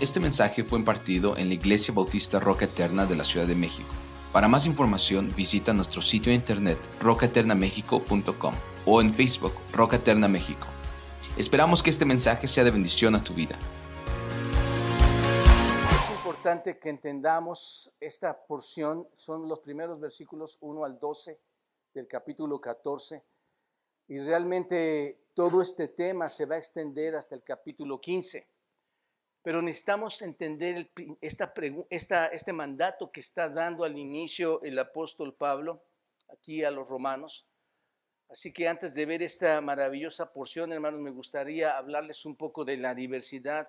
Este mensaje fue impartido en la Iglesia Bautista Roca Eterna de la Ciudad de México. Para más información visita nuestro sitio de internet rocaeternamexico.com o en Facebook Roca Eterna México. Esperamos que este mensaje sea de bendición a tu vida. Es importante que entendamos esta porción, son los primeros versículos 1 al 12 del capítulo 14, y realmente todo este tema se va a extender hasta el capítulo 15. Pero necesitamos entender esta, esta, este mandato que está dando al inicio el apóstol Pablo aquí a los romanos. Así que antes de ver esta maravillosa porción, hermanos, me gustaría hablarles un poco de la diversidad,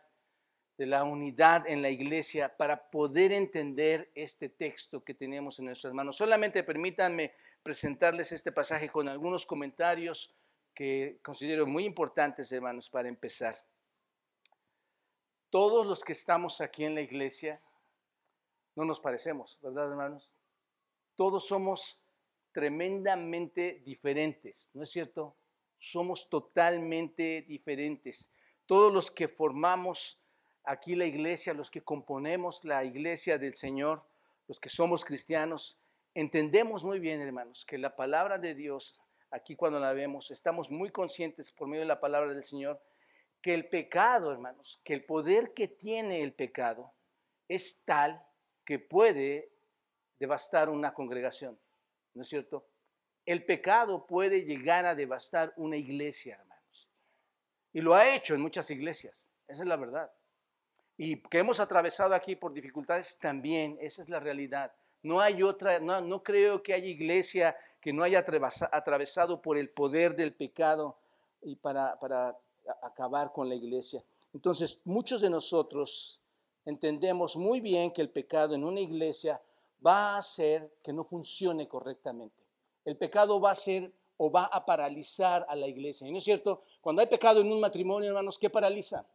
de la unidad en la iglesia para poder entender este texto que tenemos en nuestras manos. Solamente permítanme presentarles este pasaje con algunos comentarios que considero muy importantes, hermanos, para empezar todos los que estamos aquí en la iglesia no nos parecemos, ¿verdad, hermanos? Todos somos tremendamente diferentes, ¿no es cierto? Somos totalmente diferentes. Todos los que formamos aquí la iglesia, los que componemos la iglesia del Señor, los que somos cristianos, entendemos muy bien, hermanos, que la palabra de Dios, aquí cuando la vemos, estamos muy conscientes por medio de la palabra del Señor, que el pecado, hermanos, que el poder que tiene el pecado es tal que puede devastar una congregación, ¿no es cierto? El pecado puede llegar a devastar una iglesia, hermanos. Y lo ha hecho en muchas iglesias, esa es la verdad. Y que hemos atravesado aquí por dificultades también, esa es la realidad. No hay otra, no, no creo que haya iglesia que no haya atravesado por el poder del pecado y para, para acabar con la iglesia. Entonces, muchos de nosotros entendemos muy bien que el pecado en una iglesia va a hacer que no funcione correctamente. El pecado va a ser o va a paralizar a la iglesia. ¿Y no es cierto? Cuando hay pecado en un matrimonio, hermanos, ¿qué paraliza?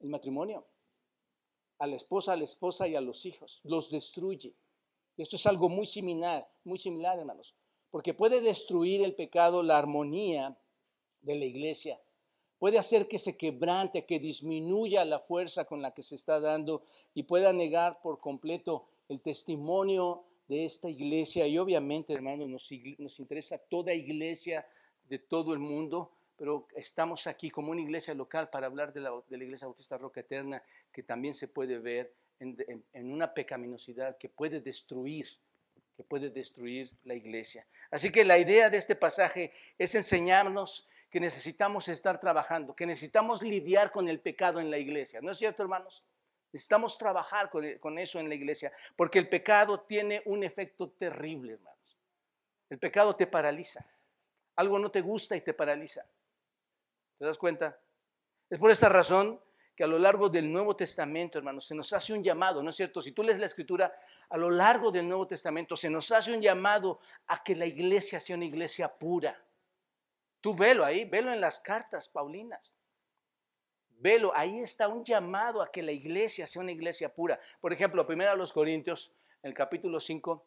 El matrimonio. A la esposa, a la esposa y a los hijos. Los destruye. Esto es algo muy similar, muy similar, hermanos. Porque puede destruir el pecado la armonía de la iglesia puede hacer que se quebrante, que disminuya la fuerza con la que se está dando y pueda negar por completo el testimonio de esta iglesia. Y obviamente, hermanos, nos, interesa toda iglesia de todo el mundo, pero estamos aquí como una iglesia local para hablar de la, iglesia bautista Roca Eterna, que también se puede ver en, en una pecaminosidad que puede destruir que puede destruir la iglesia. Así que la idea de este pasaje es enseñarnos que necesitamos estar trabajando, que necesitamos lidiar con el pecado en la iglesia. ¿No es cierto, hermanos? Necesitamos trabajar con, eso en la iglesia, porque el pecado tiene un efecto terrible, hermanos. El pecado te paraliza. Algo no te gusta y te paraliza. ¿Te das cuenta? Es por esta razón que a lo largo del Nuevo Testamento, hermanos, se nos hace un llamado, ¿no es cierto? Si tú lees la escritura, a lo largo del Nuevo Testamento se nos hace un llamado a que la iglesia sea una iglesia pura, Tú velo ahí, velo en las cartas paulinas. Velo, ahí está un llamado a que la iglesia sea una iglesia pura. Por ejemplo, primero a los Corintios, en el capítulo 5,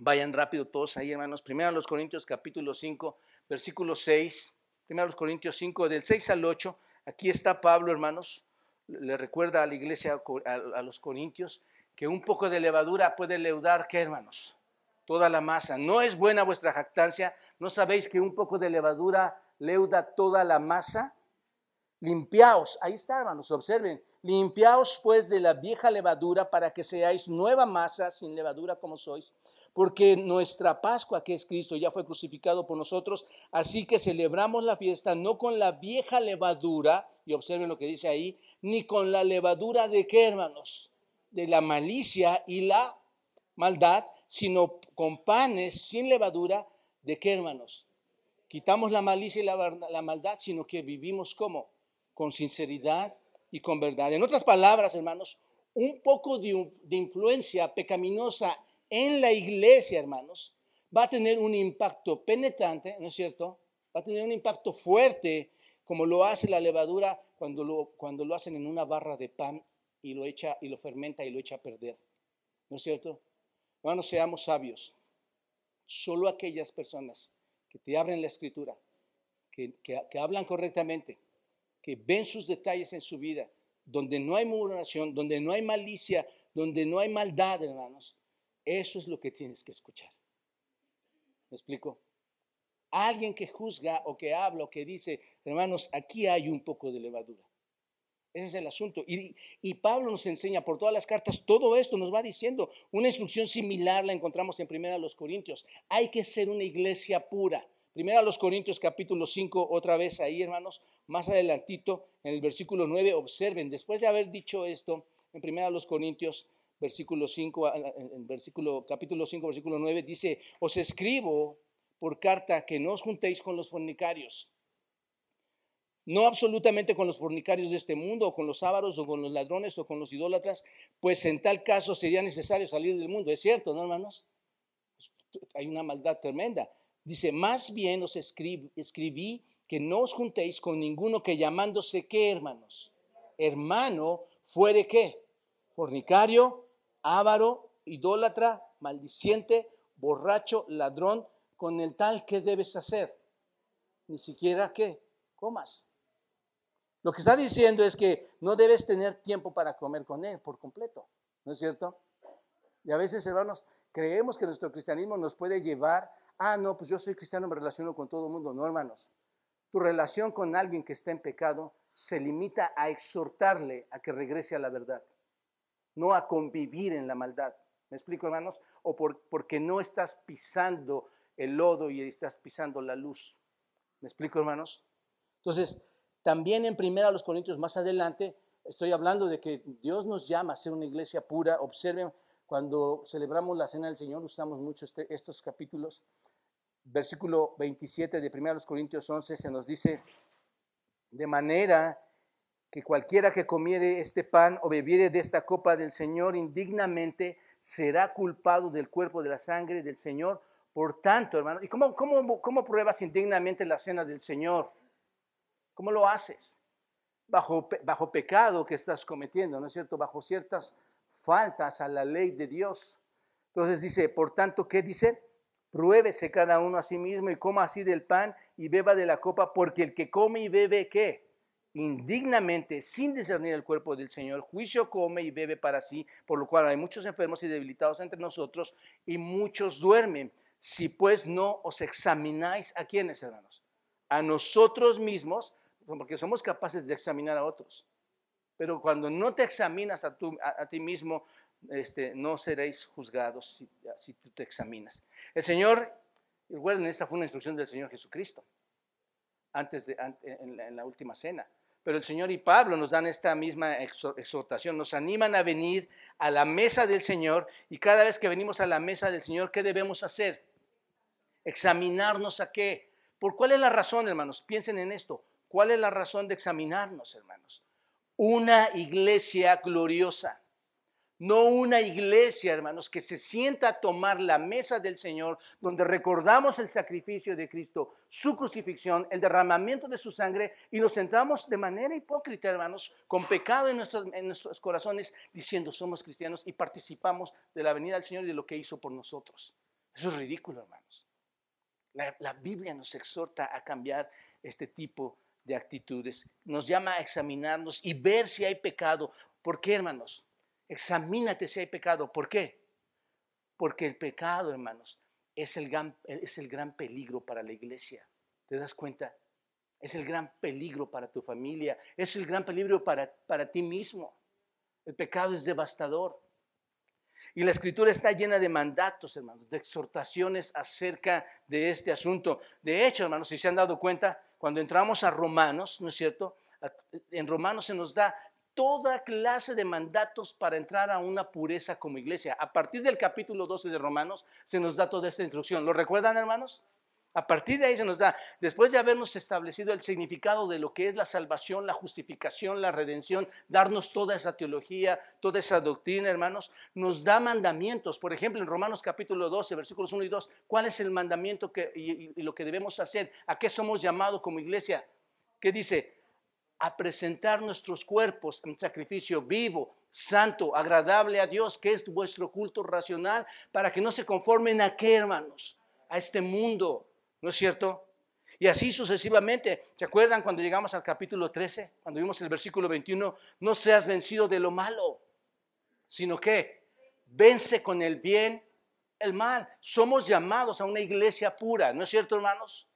vayan rápido todos ahí, hermanos. Primero a los Corintios, capítulo 5, versículo 6. Primero a los Corintios 5, del 6 al 8. Aquí está Pablo, hermanos. Le recuerda a la iglesia, a, los Corintios, que un poco de levadura puede leudar, ¿qué, hermanos? Toda la masa. ¿No es buena vuestra jactancia? ¿No sabéis que un poco de levadura leuda toda la masa? Limpiaos, ahí está, hermanos, observen. Limpiaos pues de la vieja levadura para que seáis nueva masa sin levadura como sois. Porque nuestra Pascua, que es Cristo, ya fue crucificado por nosotros. Así que celebramos la fiesta no con la vieja levadura, y observen lo que dice ahí, ni con la levadura de qué, hermanos? De la malicia y la maldad, sino con panes sin levadura, ¿de qué hermanos? Quitamos la malicia y la, maldad, sino que vivimos como? Con sinceridad y con verdad. En otras palabras, hermanos, un poco de, influencia pecaminosa en la iglesia, hermanos, va a tener un impacto penetrante, ¿no es cierto? Va a tener un impacto fuerte, como lo hace la levadura cuando lo, cuando lo hacen en una barra de pan y lo echa y lo fermenta y lo echa a perder. ¿No es cierto? Hermanos, seamos sabios. Solo aquellas personas que te abren la escritura, que, hablan correctamente, que ven sus detalles en su vida donde no hay murmuración, donde no hay malicia, donde no hay maldad, hermanos, eso es lo que tienes que escuchar. ¿Me explico? Alguien que juzga o que habla o que dice, hermanos, aquí hay un poco de levadura. Ese es el asunto. Y, Pablo nos enseña por todas las cartas, todo esto nos va diciendo. Una instrucción similar la encontramos en Primera los Corintios. Hay que ser una iglesia pura. Primera los Corintios capítulo 5, otra vez ahí, hermanos, más adelantito, en el versículo 9, observen, después de haber dicho esto, en Primera los Corintios, versículo 5, en versículo, capítulo 5, versículo 9, dice, os escribo por carta que no os juntéis con los fornicarios no absolutamente con los fornicarios de este mundo, o con los ávaros, o con los ladrones, o con los idólatras, pues en tal caso sería necesario salir del mundo. Es cierto, ¿no, hermanos? Hay una maldad tremenda. Dice, más bien os escribí que no os juntéis con ninguno que llamándose qué, hermanos? Hermano, fuere qué? Fornicario, ávaro, idólatra, maldiciente, borracho, ladrón, con el tal que debes hacer. Ni siquiera qué, comas. Lo que está diciendo es que no debes tener tiempo para comer con Él por completo, ¿no es cierto? Y a veces, hermanos, creemos que nuestro cristianismo nos puede llevar, ah, no, pues yo soy cristiano, me relaciono con todo el mundo. No, hermanos. Tu relación con alguien que está en pecado se limita a exhortarle a que regrese a la verdad, no a convivir en la maldad. ¿Me explico, hermanos? O porque no estás pisando el lodo y estás pisando la luz. ¿Me explico, hermanos? Entonces, también en primera los Corintios más adelante, estoy hablando de que Dios nos llama a ser una iglesia pura. Observen, cuando celebramos la cena del Señor, usamos mucho este, estos capítulos. Versículo 27 de primera los Corintios 11 se nos dice, de manera que cualquiera que comiere este pan o bebiere de esta copa del Señor indignamente será culpado del cuerpo de la sangre del Señor. Por tanto, hermano, ¿y cómo, cómo, cómo pruebas indignamente la cena del Señor? ¿Cómo lo haces? Bajo, bajo pecado que estás cometiendo, ¿no es cierto? Bajo ciertas faltas a la ley de Dios. Entonces dice, por tanto, ¿qué dice? Pruébese cada uno a sí mismo y coma así del pan y beba de la copa, porque el que come y bebe, ¿qué? Indignamente, sin discernir el cuerpo del Señor, juicio come y bebe para sí, por lo cual hay muchos enfermos y debilitados entre nosotros y muchos duermen. Si pues no os examináis, ¿a quiénes, hermanos? A nosotros mismos, porque somos capaces de examinar a otros. Pero cuando no te examinas a, a, ti mismo, este, no seréis juzgados si, si, tú te examinas. El Señor, recuerden, esta fue una instrucción del Señor Jesucristo, antes de, en, la última cena. Pero el Señor y Pablo nos dan esta misma exhortación, nos animan a venir a la mesa del Señor y cada vez que venimos a la mesa del Señor, ¿qué debemos hacer? Examinarnos a qué? ¿Por cuál es la razón, hermanos? Piensen en esto. ¿Cuál es la razón de examinarnos, hermanos? Una iglesia gloriosa. No una iglesia, hermanos, que se sienta a tomar la mesa del Señor, donde recordamos el sacrificio de Cristo, su crucifixión, el derramamiento de su sangre, y nos sentamos de manera hipócrita, hermanos, con pecado en nuestros, en nuestros corazones, diciendo somos cristianos y participamos de la venida del Señor y de lo que hizo por nosotros. Eso es ridículo, hermanos. La, la Biblia nos exhorta a cambiar este tipo de actitudes. Nos llama a examinarnos y ver si hay pecado. ¿Por qué, hermanos? Examínate si hay pecado. ¿Por qué? Porque el pecado, hermanos, es el gran, es el gran peligro para la iglesia. ¿Te das cuenta? Es el gran peligro para tu familia. Es el gran peligro para, para ti mismo. El pecado es devastador. Y la escritura está llena de mandatos, hermanos, de exhortaciones acerca de este asunto. De hecho, hermanos, si se han dado cuenta, cuando entramos a Romanos, ¿no es cierto? En Romanos se nos da toda clase de mandatos para entrar a una pureza como iglesia. A partir del capítulo 12 de Romanos se nos da toda esta instrucción. ¿Lo recuerdan, hermanos? A partir de ahí se nos da, después de habernos establecido el significado de lo que es la salvación, la justificación, la redención, darnos toda esa teología, toda esa doctrina, hermanos, nos da mandamientos. Por ejemplo, en Romanos capítulo 12, versículos 1 y 2, ¿cuál es el mandamiento que, y, y lo que debemos hacer? ¿A qué somos llamados como iglesia? ¿Qué dice? A presentar nuestros cuerpos en sacrificio vivo, santo, agradable a Dios, que es vuestro culto racional, para que no se conformen a qué, hermanos? A este mundo ¿No es cierto? Y así sucesivamente. ¿Se acuerdan cuando llegamos al capítulo 13? Cuando vimos el versículo 21, no seas vencido de lo malo, sino que vence con el bien el mal. Somos llamados a una iglesia pura, ¿no es cierto, hermanos?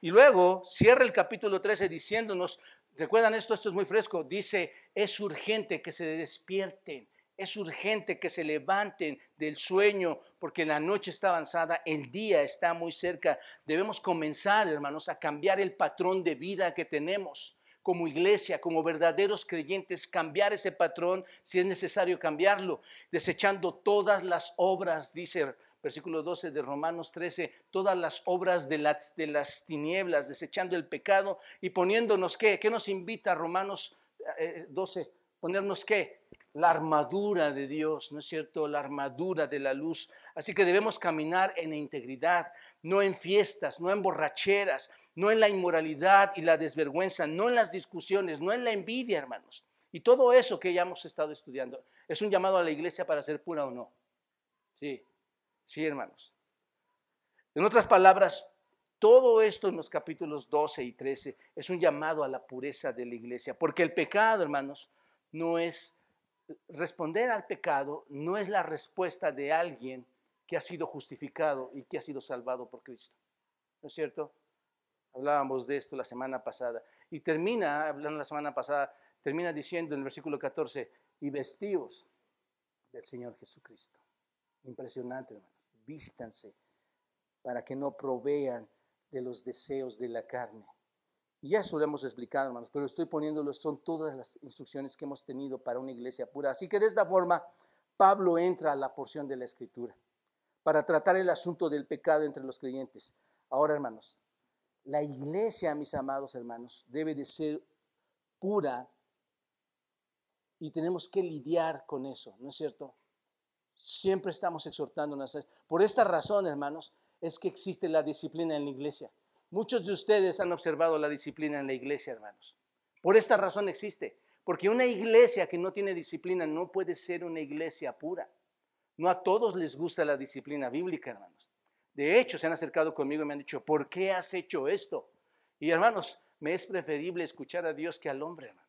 Y luego cierra el capítulo 13 diciéndonos, ¿recuerdan esto? Esto es muy fresco. Dice, es urgente que se despierten, es urgente que se levanten del sueño, porque la noche está avanzada, el día está muy cerca. Debemos comenzar, hermanos, a cambiar el patrón de vida que tenemos como iglesia, como verdaderos creyentes, cambiar ese patrón si es necesario cambiarlo, desechando todas las obras, dice versículo 12 de Romanos 13, todas las obras de las, tinieblas, desechando el pecado y poniéndonos qué, ¿qué nos invita Romanos 12? Eh, ponernos qué? La armadura de Dios, ¿no es cierto? La armadura de la luz. Así que debemos caminar en integridad, no en fiestas, no en borracheras, no en la inmoralidad y la desvergüenza, no en las discusiones, no en la envidia, hermanos. Y todo eso que ya hemos estado estudiando es un llamado a la iglesia para ser pura o no. Sí, sí, hermanos. En otras palabras, todo esto en los capítulos 12 y 13 es un llamado a la pureza de la iglesia, porque el pecado, hermanos, no es responder al pecado, no es la respuesta de alguien que ha sido justificado y que ha sido salvado por Cristo. ¿No es cierto? Hablábamos de esto la semana pasada. Y termina, hablando la semana pasada, termina diciendo en el versículo 14, y vestidos del Señor Jesucristo. Impresionante, hermanos. Vístanse para que no provean de los deseos de la carne. Y eso lo hemos explicado, hermanos, pero estoy poniéndolo, son todas las instrucciones que hemos tenido para una iglesia pura. Así que de esta forma, Pablo entra a la porción de la escritura para tratar el asunto del pecado entre los creyentes. Ahora, hermanos, la iglesia, mis amados hermanos, debe de ser pura y tenemos que lidiar con eso, ¿no es cierto? Siempre estamos exhortándonos. Por esta razón, hermanos, es que existe la disciplina en la iglesia. Muchos de ustedes han observado la disciplina en la iglesia, hermanos. Por esta razón existe. Porque una iglesia que no tiene disciplina no puede ser una iglesia pura. No a todos les gusta la disciplina bíblica, hermanos. De hecho, se han acercado conmigo y me han dicho, ¿por qué has hecho esto? Y hermanos, me es preferible escuchar a Dios que al hombre, hermanos.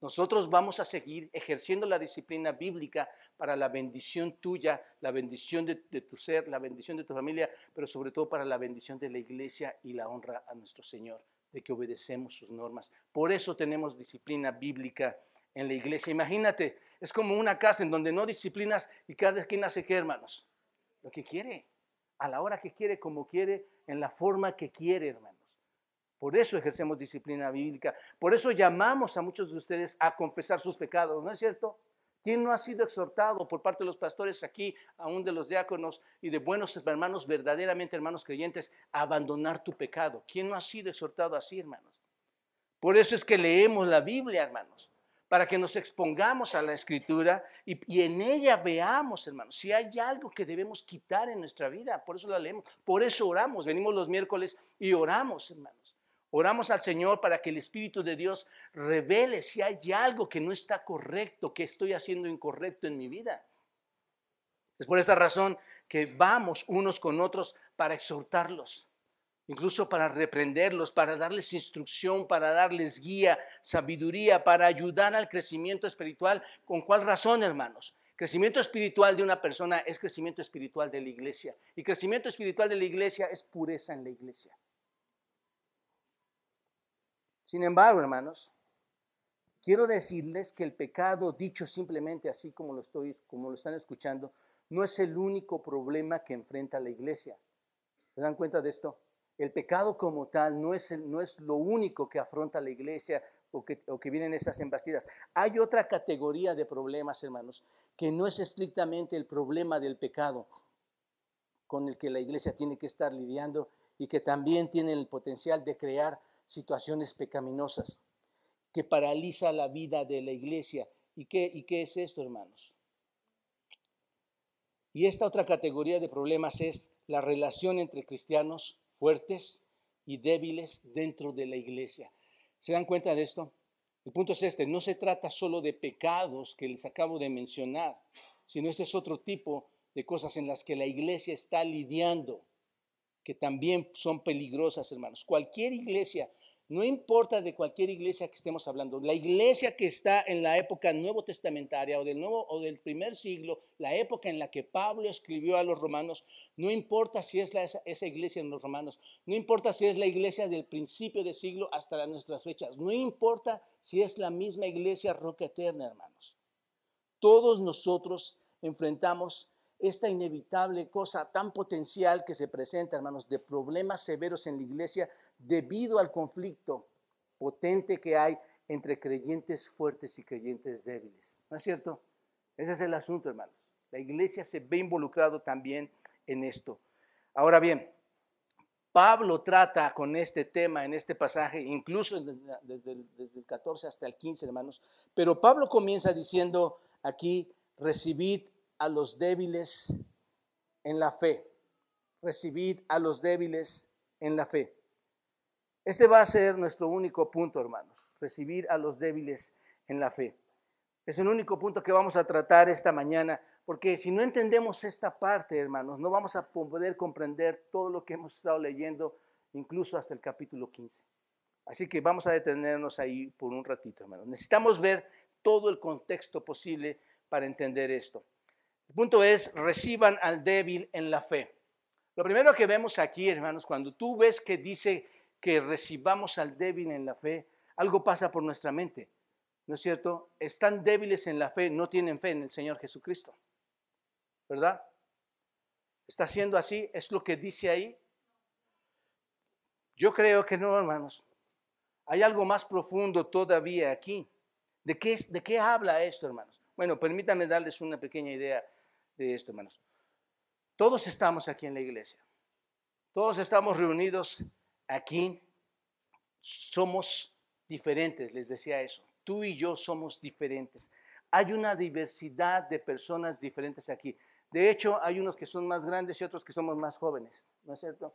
Nosotros vamos a seguir ejerciendo la disciplina bíblica para la bendición tuya, la bendición de, tu ser, la bendición de tu familia, pero sobre todo para la bendición de la iglesia y la honra a nuestro Señor, de que obedecemos sus normas. Por eso tenemos disciplina bíblica en la iglesia. Imagínate, es como una casa en donde no disciplinas y cada quien hace qué, hermanos, lo que quiere a la hora que quiere, como quiere, en la forma que quiere, hermanos. Por eso ejercemos disciplina bíblica. Por eso llamamos a muchos de ustedes a confesar sus pecados, ¿no es cierto? ¿Quién no ha sido exhortado por parte de los pastores aquí, aún de los diáconos y de buenos hermanos, verdaderamente hermanos creyentes, a abandonar tu pecado? ¿Quién no ha sido exhortado así, hermanos? Por eso es que leemos la Biblia, hermanos para que nos expongamos a la escritura y, en ella veamos, hermanos, si hay algo que debemos quitar en nuestra vida. Por eso la leemos, por eso oramos. Venimos los miércoles y oramos, hermanos. Oramos al Señor para que el Espíritu de Dios revele si hay algo que no está correcto, que estoy haciendo incorrecto en mi vida. Es por esta razón que vamos unos con otros para exhortarlos incluso para reprenderlos, para darles instrucción, para darles guía, sabiduría, para ayudar al crecimiento espiritual. ¿Con cuál razón, hermanos? Crecimiento espiritual de una persona es crecimiento espiritual de la iglesia. Y crecimiento espiritual de la iglesia es pureza en la iglesia. Sin embargo, hermanos, quiero decirles que el pecado, dicho simplemente así como lo, estoy, como lo están escuchando, no es el único problema que enfrenta la iglesia. ¿Se dan cuenta de esto? El pecado como tal no es, no es lo único que afronta la iglesia o que, o que vienen esas embastidas. Hay otra categoría de problemas, hermanos, que no es estrictamente el problema del pecado con el que la iglesia tiene que estar lidiando y que también tiene el potencial de crear situaciones pecaminosas, que paraliza la vida de la iglesia. ¿Y qué, y qué es esto, hermanos? Y esta otra categoría de problemas es la relación entre cristianos fuertes y débiles dentro de la iglesia. ¿Se dan cuenta de esto? El punto es este, no se trata solo de pecados que les acabo de mencionar, sino este es otro tipo de cosas en las que la iglesia está lidiando, que también son peligrosas, hermanos. Cualquier iglesia no importa de cualquier iglesia que estemos hablando, la iglesia que está en la época nuevo testamentaria o del nuevo o del primer siglo, la época en la que Pablo escribió a los romanos, no importa si es esa, esa, iglesia en los romanos, no importa si es la iglesia del principio del siglo hasta nuestras fechas, no importa si es la misma iglesia roca eterna, hermanos. Todos nosotros enfrentamos esta inevitable cosa tan potencial que se presenta, hermanos, de problemas severos en la iglesia debido al conflicto potente que hay entre creyentes fuertes y creyentes débiles. ¿No es cierto? Ese es el asunto, hermanos. La iglesia se ve involucrado también en esto. Ahora bien, Pablo trata con este tema en este pasaje, incluso desde el, desde el 14 hasta el 15, hermanos, pero Pablo comienza diciendo aquí, recibid a los débiles en la fe. Recibid a los débiles en la fe. Este va a ser nuestro único punto, hermanos. Recibir a los débiles en la fe. Es el único punto que vamos a tratar esta mañana, porque si no entendemos esta parte, hermanos, no vamos a poder comprender todo lo que hemos estado leyendo, incluso hasta el capítulo 15. Así que vamos a detenernos ahí por un ratito, hermanos. Necesitamos ver todo el contexto posible para entender esto. El punto es, reciban al débil en la fe. Lo primero que vemos aquí, hermanos, cuando tú ves que dice que recibamos al débil en la fe, algo pasa por nuestra mente. ¿No es cierto? Están débiles en la fe, no tienen fe en el Señor Jesucristo. ¿Verdad? ¿Está siendo así? ¿Es lo que dice ahí? Yo creo que no, hermanos. Hay algo más profundo todavía aquí. ¿De qué, de qué habla esto, hermanos? Bueno, permítanme darles una pequeña idea de esto, hermanos. Todos estamos aquí en la iglesia. Todos estamos reunidos aquí. Somos diferentes, les decía eso. Tú y yo somos diferentes. Hay una diversidad de personas diferentes aquí. De hecho, hay unos que son más grandes y otros que somos más jóvenes, ¿no es cierto?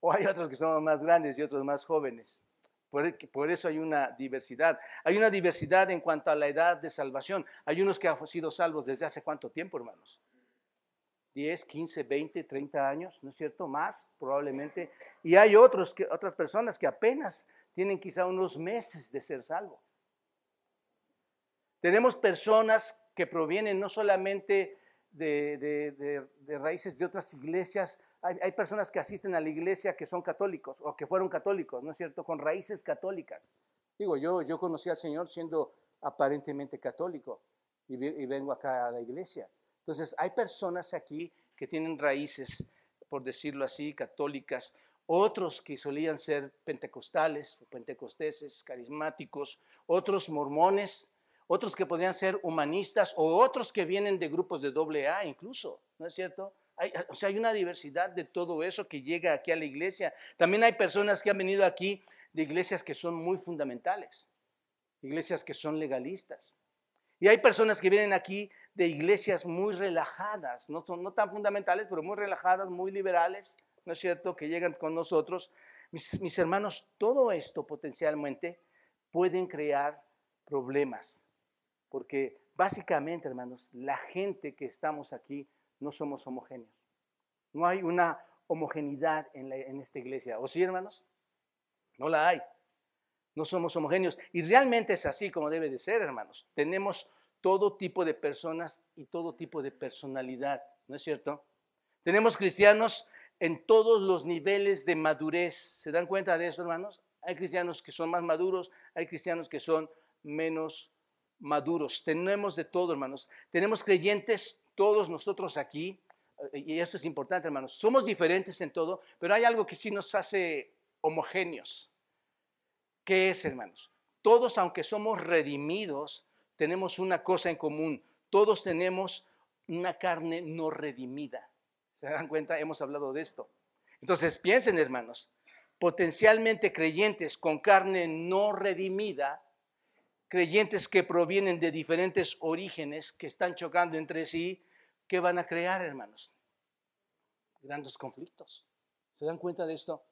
O hay otros que somos más grandes y otros más jóvenes. Por, eso hay una diversidad. Hay una diversidad en cuanto a la edad de salvación. Hay unos que han sido salvos desde hace cuánto tiempo, hermanos. 10, 15, 20, 30 años, ¿no es cierto? Más probablemente. Y hay otros que, otras personas que apenas tienen quizá unos meses de ser salvos. Tenemos personas que provienen no solamente de raíces de otras iglesias, hay, personas que asisten a la iglesia que son católicos o que fueron católicos, ¿no es cierto? Con raíces católicas. Digo, yo, yo conocí al Señor siendo aparentemente católico y, y vengo acá a la iglesia. Entonces, hay personas aquí que tienen raíces, por decirlo así, católicas, otros que solían ser pentecostales, pentecosteses, carismáticos, otros mormones, otros que podrían ser humanistas o otros que vienen de grupos de doble A incluso, ¿no es cierto? Hay, o sea, hay una diversidad de todo eso que llega aquí a la iglesia. También hay personas que han venido aquí de iglesias que son muy fundamentales, iglesias que son legalistas. Y hay personas que vienen aquí de iglesias muy relajadas, no, son, tan fundamentales, pero muy relajadas, muy liberales, ¿no es cierto?, que llegan con nosotros. Mis, mis hermanos, todo esto potencialmente pueden crear problemas, porque básicamente, hermanos, la gente que estamos aquí no somos homogéneos. No hay una homogeneidad en, esta iglesia. ¿O sí, hermanos? No la hay. No somos homogéneos. Y realmente es así como debe de ser, hermanos. Tenemos todo tipo de personas y todo tipo de personalidad, ¿no es cierto? Tenemos cristianos en todos los niveles de madurez. ¿Se dan cuenta de eso, hermanos? Hay cristianos que son más maduros, hay cristianos que son menos maduros. Tenemos de todo, hermanos. Tenemos creyentes todos nosotros aquí, eh, y esto es importante, hermanos, somos diferentes en todo, pero hay algo que sí nos hace homogéneos. ¿Qué es, hermanos? Todos, aunque somos redimidos, tenemos una cosa en común. Todos tenemos una carne no redimida. ¿Se dan cuenta? Hemos hablado de esto. Entonces, piensen, hermanos, potencialmente creyentes con carne no redimida, creyentes que provienen de diferentes orígenes, que están chocando entre sí, ¿qué van a crear, hermanos? Grandes conflictos. ¿Se dan cuenta de esto?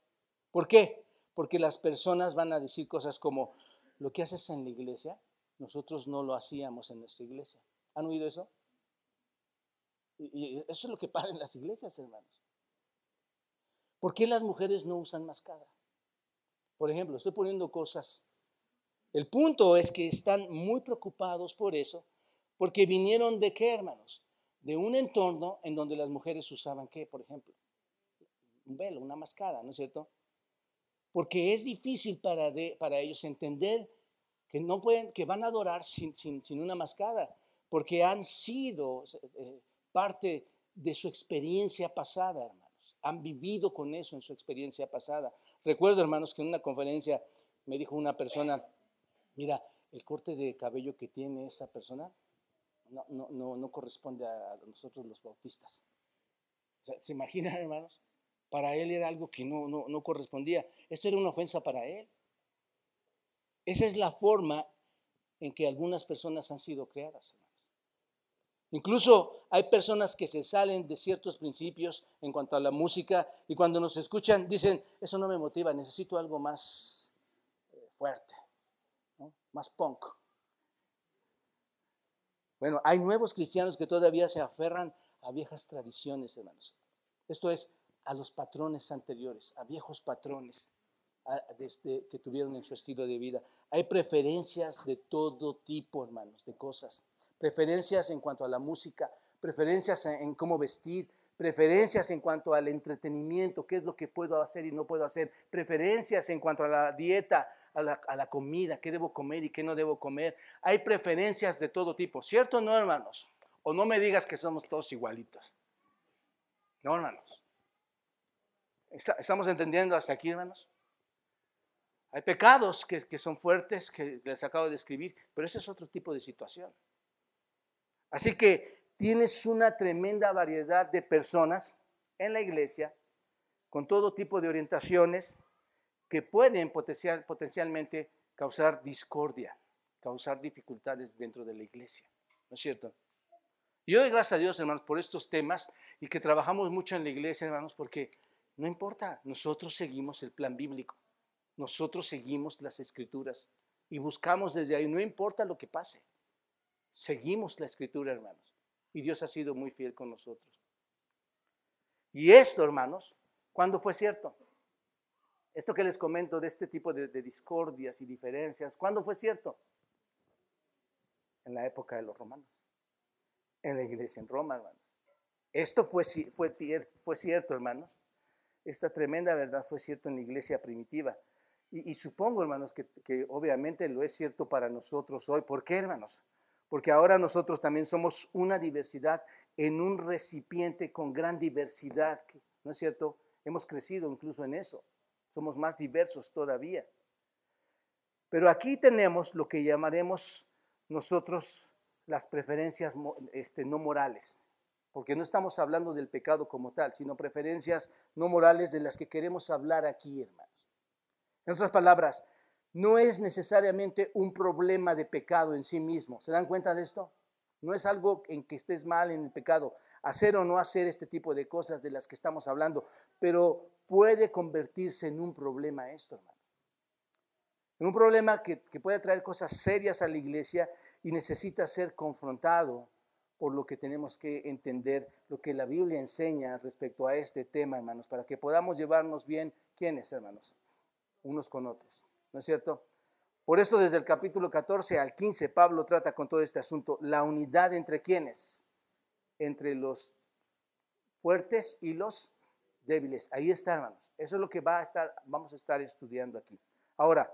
¿Por qué? Porque las personas van a decir cosas como, lo que haces en la iglesia, nosotros no lo hacíamos en nuestra iglesia. ¿Han oído eso? Y, eso es lo que pasa en las iglesias, hermanos. ¿Por qué las mujeres no usan mascada? Por ejemplo, estoy poniendo cosas. El punto es que están muy preocupados por eso, porque vinieron de qué, hermanos? De un entorno en donde las mujeres usaban qué, por ejemplo? Un velo, una mascada, ¿no es cierto? Porque es difícil para, para ellos entender que no pueden, que van a adorar sin, sin, una mascada, porque han sido eh, parte de su experiencia pasada, hermanos han vivido con eso en su experiencia pasada. Recuerdo, hermanos, que en una conferencia me dijo una persona, mira, el corte de cabello que tiene esa persona no, no, no, corresponde a nosotros los bautistas. ¿Se imaginan, hermanos? Para él era algo que no, no, no correspondía. Esto era una ofensa para él. Esa es la forma en que algunas personas han sido creadas. Incluso hay personas que se salen de ciertos principios en cuanto a la música y cuando nos escuchan dicen, eso no me motiva, necesito algo más eh, fuerte, más punk. Bueno, hay nuevos cristianos que todavía se aferran a viejas tradiciones, hermanos. Esto es, a los patrones anteriores, a viejos patrones que tuvieron en su estilo de vida. Hay preferencias de todo tipo, hermanos, de cosas preferencias en cuanto a la música, preferencias en, cómo vestir, preferencias en cuanto al entretenimiento, qué es lo que puedo hacer y no puedo hacer, preferencias en cuanto a la dieta, a la, comida, qué debo comer y qué no debo comer. Hay preferencias de todo tipo, ¿cierto o no, hermanos? O no me digas que somos todos igualitos. No, hermanos. ¿Estamos entendiendo hasta aquí, hermanos? Hay pecados que, que son fuertes, que les acabo de describir, pero ese es otro tipo de situación. Así que tienes una tremenda variedad de personas en la iglesia con todo tipo de orientaciones que pueden potencialmente causar discordia, causar dificultades dentro de la iglesia. ¿No es cierto? Yo doy gracias a Dios, hermanos, por estos temas y que trabajamos mucho en la iglesia, hermanos, porque no importa, nosotros seguimos el plan bíblico, nosotros seguimos las escrituras y buscamos desde ahí, no importa lo que pase. Seguimos la escritura, hermanos. Y Dios ha sido muy fiel con nosotros. Y esto, hermanos, ¿cuándo fue cierto? Esto que les comento de este tipo de, discordias y diferencias, ¿cuándo fue cierto? En la época de los romanos. En la iglesia en Roma, hermanos. Esto fue, fue, fue cierto, hermanos. Esta tremenda verdad fue cierto en la iglesia primitiva. Y, supongo, hermanos, que, que, obviamente lo es cierto para nosotros hoy. ¿Por qué, hermanos? porque ahora nosotros también somos una diversidad en un recipiente con gran diversidad, ¿no es cierto? Hemos crecido incluso en eso, somos más diversos todavía. Pero aquí tenemos lo que llamaremos nosotros las preferencias este, no morales, porque no estamos hablando del pecado como tal, sino preferencias no morales de las que queremos hablar aquí, hermanos. En otras palabras, no es necesariamente un problema de pecado en sí mismo. ¿Se dan cuenta de esto? No es algo en que estés mal en el pecado, hacer o no hacer este tipo de cosas de las que estamos hablando, pero puede convertirse en un problema esto, hermano. En un problema que, que puede traer cosas serias a la iglesia y necesita ser confrontado por lo que tenemos que entender, lo que la Biblia enseña respecto a este tema, hermanos, para que podamos llevarnos bien, ¿quiénes, hermanos? Unos con otros. ¿no es cierto? Por esto desde el capítulo 14 al 15 Pablo trata con todo este asunto, la unidad entre quienes, entre los fuertes y los débiles. Ahí está, hermanos. Eso es lo que va a estar, vamos a estar estudiando aquí. Ahora,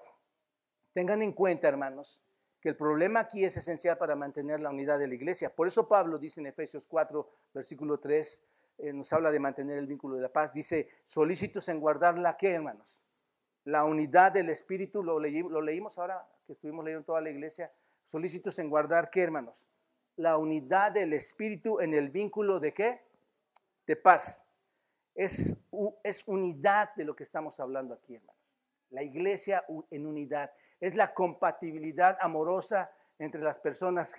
tengan en cuenta, hermanos, que el problema aquí es esencial para mantener la unidad de la iglesia. Por eso Pablo dice en Efesios 4, versículo 3, eh, nos habla de mantener el vínculo de la paz. Dice, solícitos en guardar la que, hermanos? la unidad del Espíritu, lo, lo leímos ahora que estuvimos leyendo toda la iglesia, solícitos en guardar, ¿qué hermanos? La unidad del Espíritu en el vínculo de qué? De paz. Es, es unidad de lo que estamos hablando aquí, hermanos. La iglesia en unidad. Es la compatibilidad amorosa entre las personas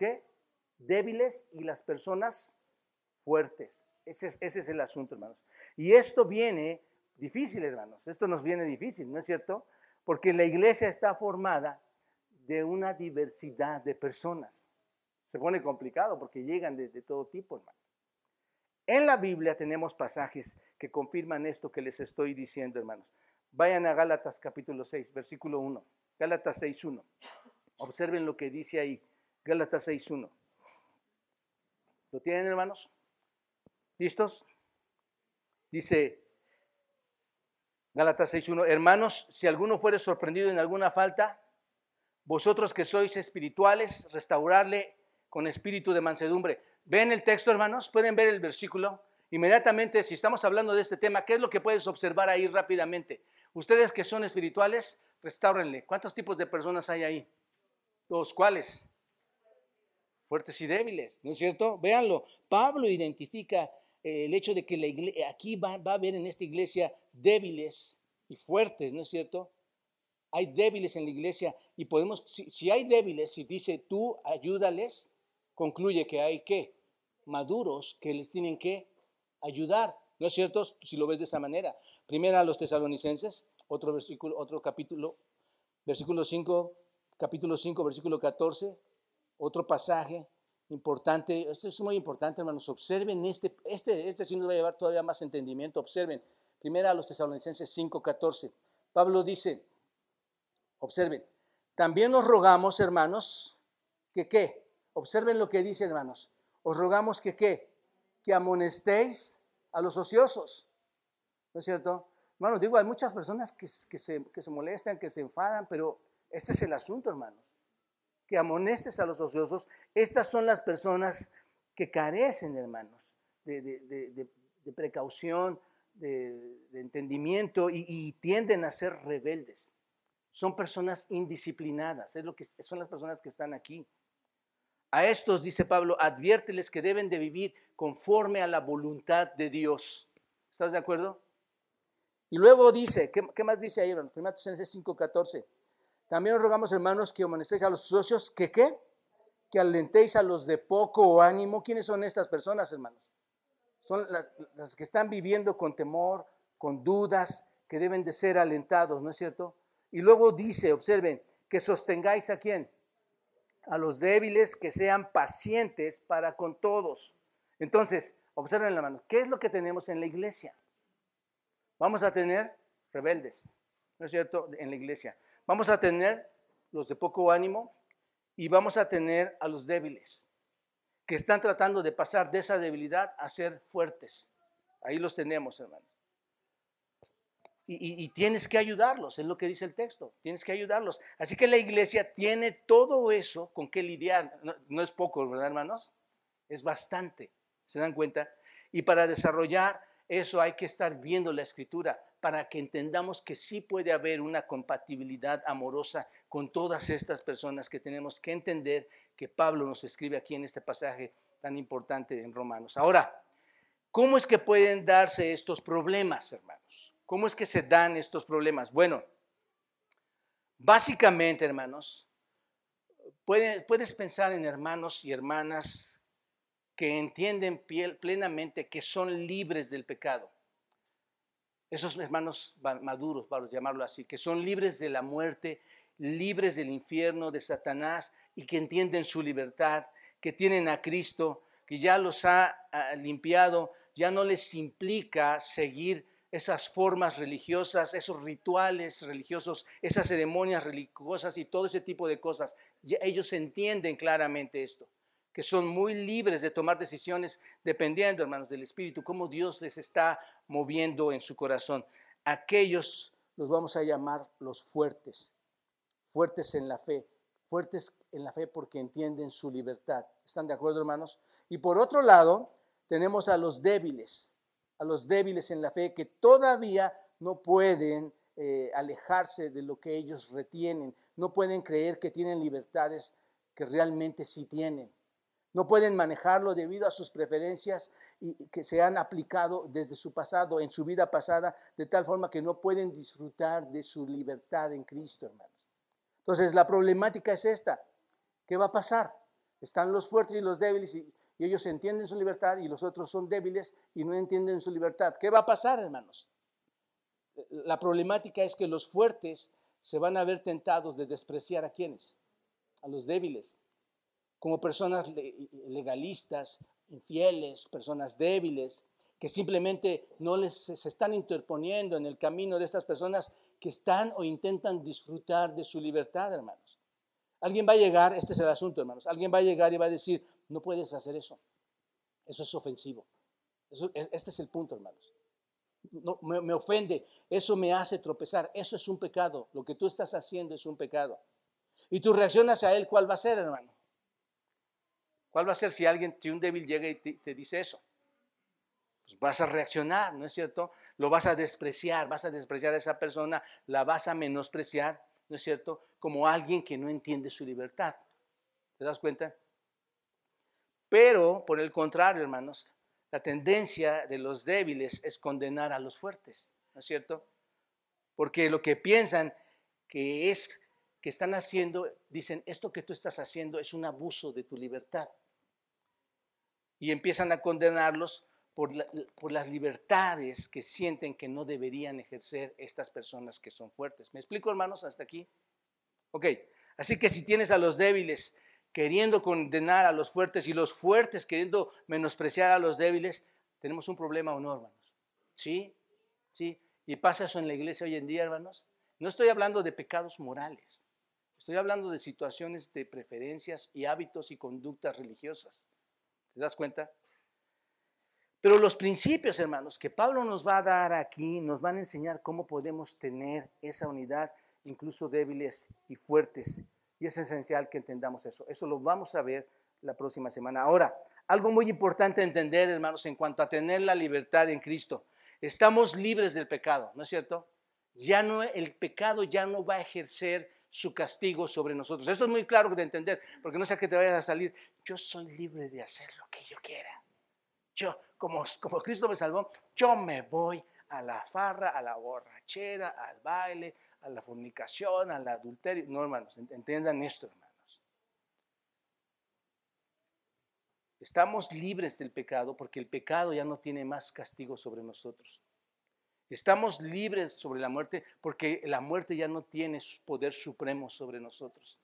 débiles y las personas fuertes. Ese es, ese es el asunto, hermanos. Y esto viene difícil, hermanos. Esto nos viene difícil, ¿no es cierto? Porque la iglesia está formada de una diversidad de personas. Se pone complicado porque llegan de, todo tipo, hermano. En la Biblia tenemos pasajes que confirman esto que les estoy diciendo, hermanos. Vayan a Gálatas capítulo 6, versículo 1. Gálatas 6, 1. Observen lo que dice ahí. Gálatas 6, 1. ¿Lo tienen, hermanos? ¿Listos? Dice Gálatas 6.1, hermanos, si alguno fuere sorprendido en alguna falta, vosotros que sois espirituales, restaurarle con espíritu de mansedumbre. ¿Ven el texto, hermanos? ¿Pueden ver el versículo? Inmediatamente, si estamos hablando de este tema, ¿qué es lo que puedes observar ahí rápidamente? Ustedes que son espirituales, restáurenle. ¿Cuántos tipos de personas hay ahí? Dos, ¿cuáles? Fuertes y débiles, ¿no es cierto? Véanlo. Pablo identifica eh, el hecho de que la aquí va, a haber en esta iglesia débiles y fuertes, ¿no es cierto? Hay débiles en la iglesia y podemos, si, si hay débiles, si dice tú ayúdales, concluye que hay que maduros que les tienen que ayudar, ¿no es cierto? Si lo ves de esa manera. Primera a los tesalonicenses, otro versículo, otro capítulo, versículo 5, capítulo 5, versículo 14, otro pasaje, importante, esto es muy importante, hermanos, observen este, este, este sí nos va a llevar todavía más entendimiento, observen, primera a los tesalonicenses 5.14, Pablo dice, observen, también os rogamos, hermanos, que qué, observen lo que dice, hermanos, os rogamos que qué, que amonestéis a los ociosos, ¿no es cierto? Hermanos, digo, hay muchas personas que, que, se, que se molestan, que se enfadan, pero este es el asunto, hermanos que amonestes a los ociosos. Estas son las personas que carecen, hermanos, de, precaución, de, entendimiento y, tienden a ser rebeldes. Son personas indisciplinadas, es lo que son las personas que están aquí. A estos, dice Pablo, adviérteles que deben de vivir conforme a la voluntad de Dios. ¿Estás de acuerdo? Y luego dice, ¿qué, más dice ahí? 1 Tesalonicenses 5:14. También os rogamos, hermanos, que amonestéis a los socios, que qué? Que alentéis a los de poco ánimo. ¿Quiénes son estas personas, hermanos? Son las que están viviendo con temor, con dudas, que deben de ser alentados, ¿no es cierto? Y luego dice, observen, que sostengáis a quién? A los débiles, que sean pacientes para con todos. Entonces, observen la mano, ¿qué es lo que tenemos en la iglesia? Vamos a tener rebeldes, ¿no es cierto? En la iglesia. Vamos a tener los de poco ánimo y vamos a tener a los débiles, que están tratando de pasar de esa debilidad a ser fuertes. Ahí los tenemos, hermanos. Y, tienes que ayudarlos, es lo que dice el texto, tienes que ayudarlos. Así que la iglesia tiene todo eso con que lidiar. No, no es poco, ¿verdad, hermanos? Es bastante, ¿se dan cuenta? Y para desarrollar eso hay que estar viendo la escritura para que entendamos que sí puede haber una compatibilidad amorosa con todas estas personas que tenemos que entender que Pablo nos escribe aquí en este pasaje tan importante en Romanos. Ahora, ¿cómo es que pueden darse estos problemas, hermanos? ¿Cómo es que se dan estos problemas? Bueno, básicamente, hermanos, puedes pensar en hermanos y hermanas que entienden plenamente que son libres del pecado. Esos hermanos maduros, vamos a llamarlo así, que son libres de la muerte, libres del infierno, de Satanás, y que entienden su libertad, que tienen a Cristo, que ya los ha limpiado, ya no les implica seguir esas formas religiosas, esos rituales religiosos, esas ceremonias religiosas y todo ese tipo de cosas. ellos entienden claramente esto que son muy libres de tomar decisiones dependiendo, hermanos, del Espíritu, cómo Dios les está moviendo en su corazón. Aquellos los vamos a llamar los fuertes, fuertes en la fe, fuertes en la fe porque entienden su libertad. ¿Están de acuerdo, hermanos? Y por otro lado, tenemos a los débiles, a los débiles en la fe que todavía no pueden eh, alejarse de lo que ellos retienen, no pueden creer que tienen libertades que realmente sí tienen. No pueden manejarlo debido a sus preferencias y que se han aplicado desde su pasado, en su vida pasada, de tal forma que no pueden disfrutar de su libertad en Cristo, hermanos. Entonces, la problemática es esta. ¿Qué va a pasar? Están los fuertes y los débiles y, ellos entienden su libertad y los otros son débiles y no entienden su libertad. ¿Qué va a pasar, hermanos? La problemática es que los fuertes se van a ver tentados de despreciar a quienes, a los débiles como personas legalistas, infieles, personas débiles, que simplemente no les se están interponiendo en el camino de estas personas que están o intentan disfrutar de su libertad, hermanos. Alguien va a llegar, este es el asunto, hermanos, alguien va a llegar y va a decir, no puedes hacer eso. Eso es ofensivo. este es el punto, hermanos. No, me, ofende, eso me hace tropezar, eso es un pecado, lo que tú estás haciendo es un pecado. Y tu reacción hacia él, ¿cuál va a ser, hermano? ¿Cuál va a ser si alguien, si un débil llega y te, dice eso? Pues vas a reaccionar, ¿no es cierto? Lo vas a despreciar, vas a despreciar a esa persona, la vas a menospreciar, ¿no es cierto? Como alguien que no entiende su libertad. ¿Te das cuenta? Pero, por el contrario, hermanos, la tendencia de los débiles es condenar a los fuertes, ¿no es cierto? Porque lo que piensan que es que están haciendo, dicen, esto que tú estás haciendo es un abuso de tu libertad. Y empiezan a condenarlos por, por, las libertades que sienten que no deberían ejercer estas personas que son fuertes. ¿Me explico, hermanos, hasta aquí? Ok, así que si tienes a los débiles queriendo condenar a los fuertes y los fuertes queriendo menospreciar a los débiles, tenemos un problema o no, hermanos. ¿Sí? ¿Sí? Y pasa eso en la iglesia hoy en día, hermanos. No estoy hablando de pecados morales. Estoy hablando de situaciones de preferencias y hábitos y conductas religiosas. ¿Te das cuenta? Pero los principios, hermanos, que Pablo nos va a dar aquí, nos van a enseñar cómo podemos tener esa unidad, incluso débiles y fuertes. Y es esencial que entendamos eso. Eso lo vamos a ver la próxima semana. Ahora, algo muy importante entender, hermanos, en cuanto a tener la libertad en Cristo. Estamos libres del pecado, ¿no es cierto? Ya no, el pecado ya no va a ejercer su castigo sobre nosotros. Esto es muy claro de entender, porque no sea que te vayas a salir, yo soy libre de hacer lo que yo quiera. Yo, como, como Cristo me salvó, yo me voy a la farra, a la borrachera, al baile, a la fornicación, al adulterio. No, hermanos, entiendan esto, hermanos. Estamos libres del pecado porque el pecado ya no tiene más castigo sobre nosotros. Estamos libres sobre la muerte porque la muerte ya no tiene poder supremo sobre nosotros.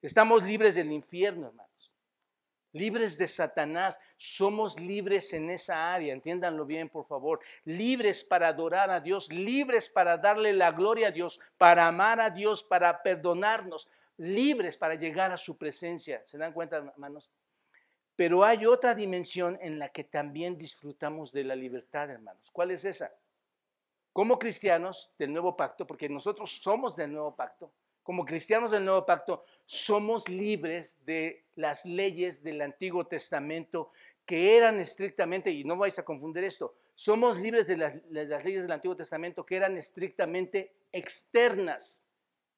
Estamos libres del infierno, hermanos. Libres de Satanás. Somos libres en esa área. Entiéndanlo bien, por favor. Libres para adorar a Dios. Libres para darle la gloria a Dios. Para amar a Dios. Para perdonarnos. Libres para llegar a su presencia. ¿Se dan cuenta, hermanos? Pero hay otra dimensión en la que también disfrutamos de la libertad, hermanos. ¿Cuál es esa? como cristianos del nuevo pacto, porque nosotros somos del nuevo pacto, como cristianos del nuevo pacto, somos libres de las leyes del Antiguo Testamento que eran estrictamente, y no vais a confundir esto, somos libres de las, leyes del Antiguo Testamento que eran estrictamente externas,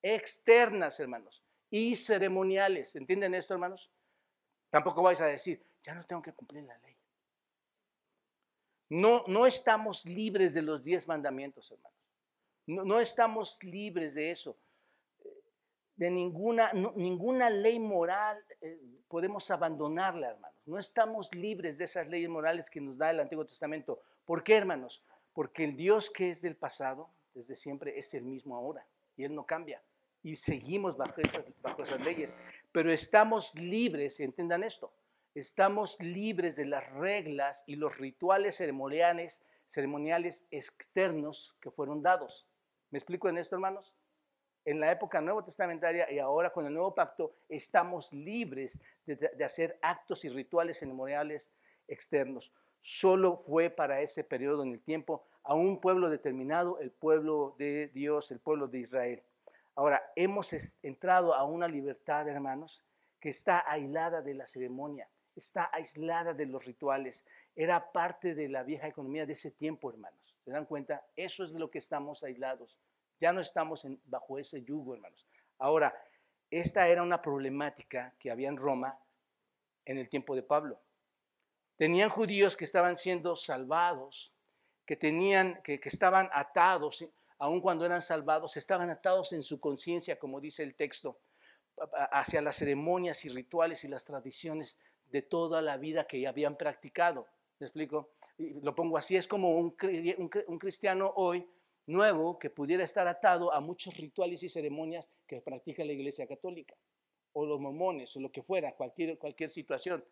externas, hermanos, y ceremoniales. ¿Entienden esto, hermanos? Tampoco vais a decir, ya no tengo que cumplir la ley. No, no estamos libres de los diez mandamientos, hermanos. No, estamos libres de eso. De ninguna, ninguna ley moral eh, podemos abandonarla, hermanos. No estamos libres de esas leyes morales que nos da el Antiguo Testamento. ¿Por qué, hermanos? Porque el Dios que es del pasado, desde siempre, es el mismo ahora. Y Él no cambia. Y seguimos bajo esas, bajo esas leyes. Pero estamos libres, entiendan esto, estamos libres de las reglas y los rituales ceremoniales, ceremoniales externos que fueron dados. ¿Me explico en esto, hermanos? En la época nuevo testamentaria y ahora con el nuevo pacto estamos libres de, hacer actos y rituales ceremoniales externos. Solo fue para ese periodo en el tiempo a un pueblo determinado, el pueblo de Dios, el pueblo de Israel. Ahora, hemos entrado a una libertad, hermanos, que está aislada de la ceremonia está aislada de los rituales. Era parte de la vieja economía de ese tiempo, hermanos. ¿Se dan cuenta? Eso es de lo que estamos aislados. Ya no estamos bajo ese yugo, hermanos. Ahora, esta era una problemática que había en Roma en el tiempo de Pablo. Tenían judíos que estaban siendo salvados, que tenían, que, estaban atados, aun cuando eran salvados, estaban atados en su conciencia, como dice el texto, hacia las ceremonias y rituales y las tradiciones de toda la vida que habían practicado. ¿Me explico? Lo pongo así, es como un cristiano hoy nuevo que pudiera estar atado a muchos rituales y ceremonias que practica la Iglesia Católica, o los mormones, o lo que fuera, cualquier, cualquier situación.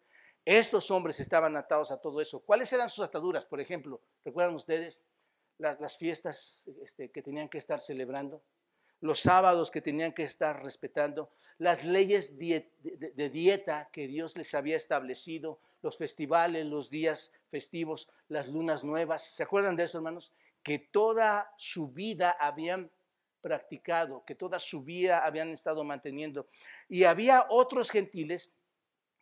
Estos hombres estaban atados a todo eso. ¿Cuáles eran sus ataduras? Por ejemplo, ¿recuerdan ustedes las, fiestas este, que tenían que estar celebrando? Los sábados que tenían que estar respetando, las leyes de dieta que Dios les había establecido, los festivales, los días festivos, las lunas nuevas. ¿Se acuerdan de eso, hermanos? Que toda su vida habían practicado, que toda su vida habían estado manteniendo. Y había otros gentiles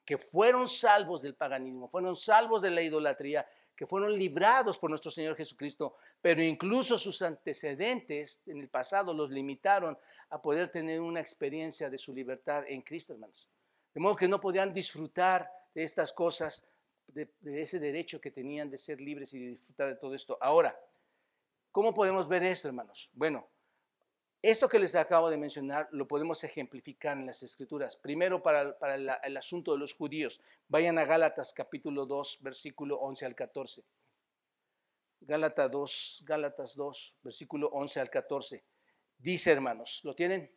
que fueron salvos del paganismo, fueron salvos de la idolatría, que fueron librados por nuestro Señor Jesucristo, pero incluso sus antecedentes en el pasado los limitaron a poder tener una experiencia de su libertad en Cristo, hermanos. De modo que no podían disfrutar de estas cosas, de, ese derecho que tenían de ser libres y de disfrutar de todo esto. Ahora, ¿cómo podemos ver esto, hermanos? Bueno, esto que les acabo de mencionar lo podemos ejemplificar en las escrituras. Primero para, el, asunto de los judíos. Vayan a Gálatas capítulo 2, versículo 11 al 14. Gálatas 2, Gálatas 2, versículo 11 al 14. Dice, hermanos, ¿lo tienen?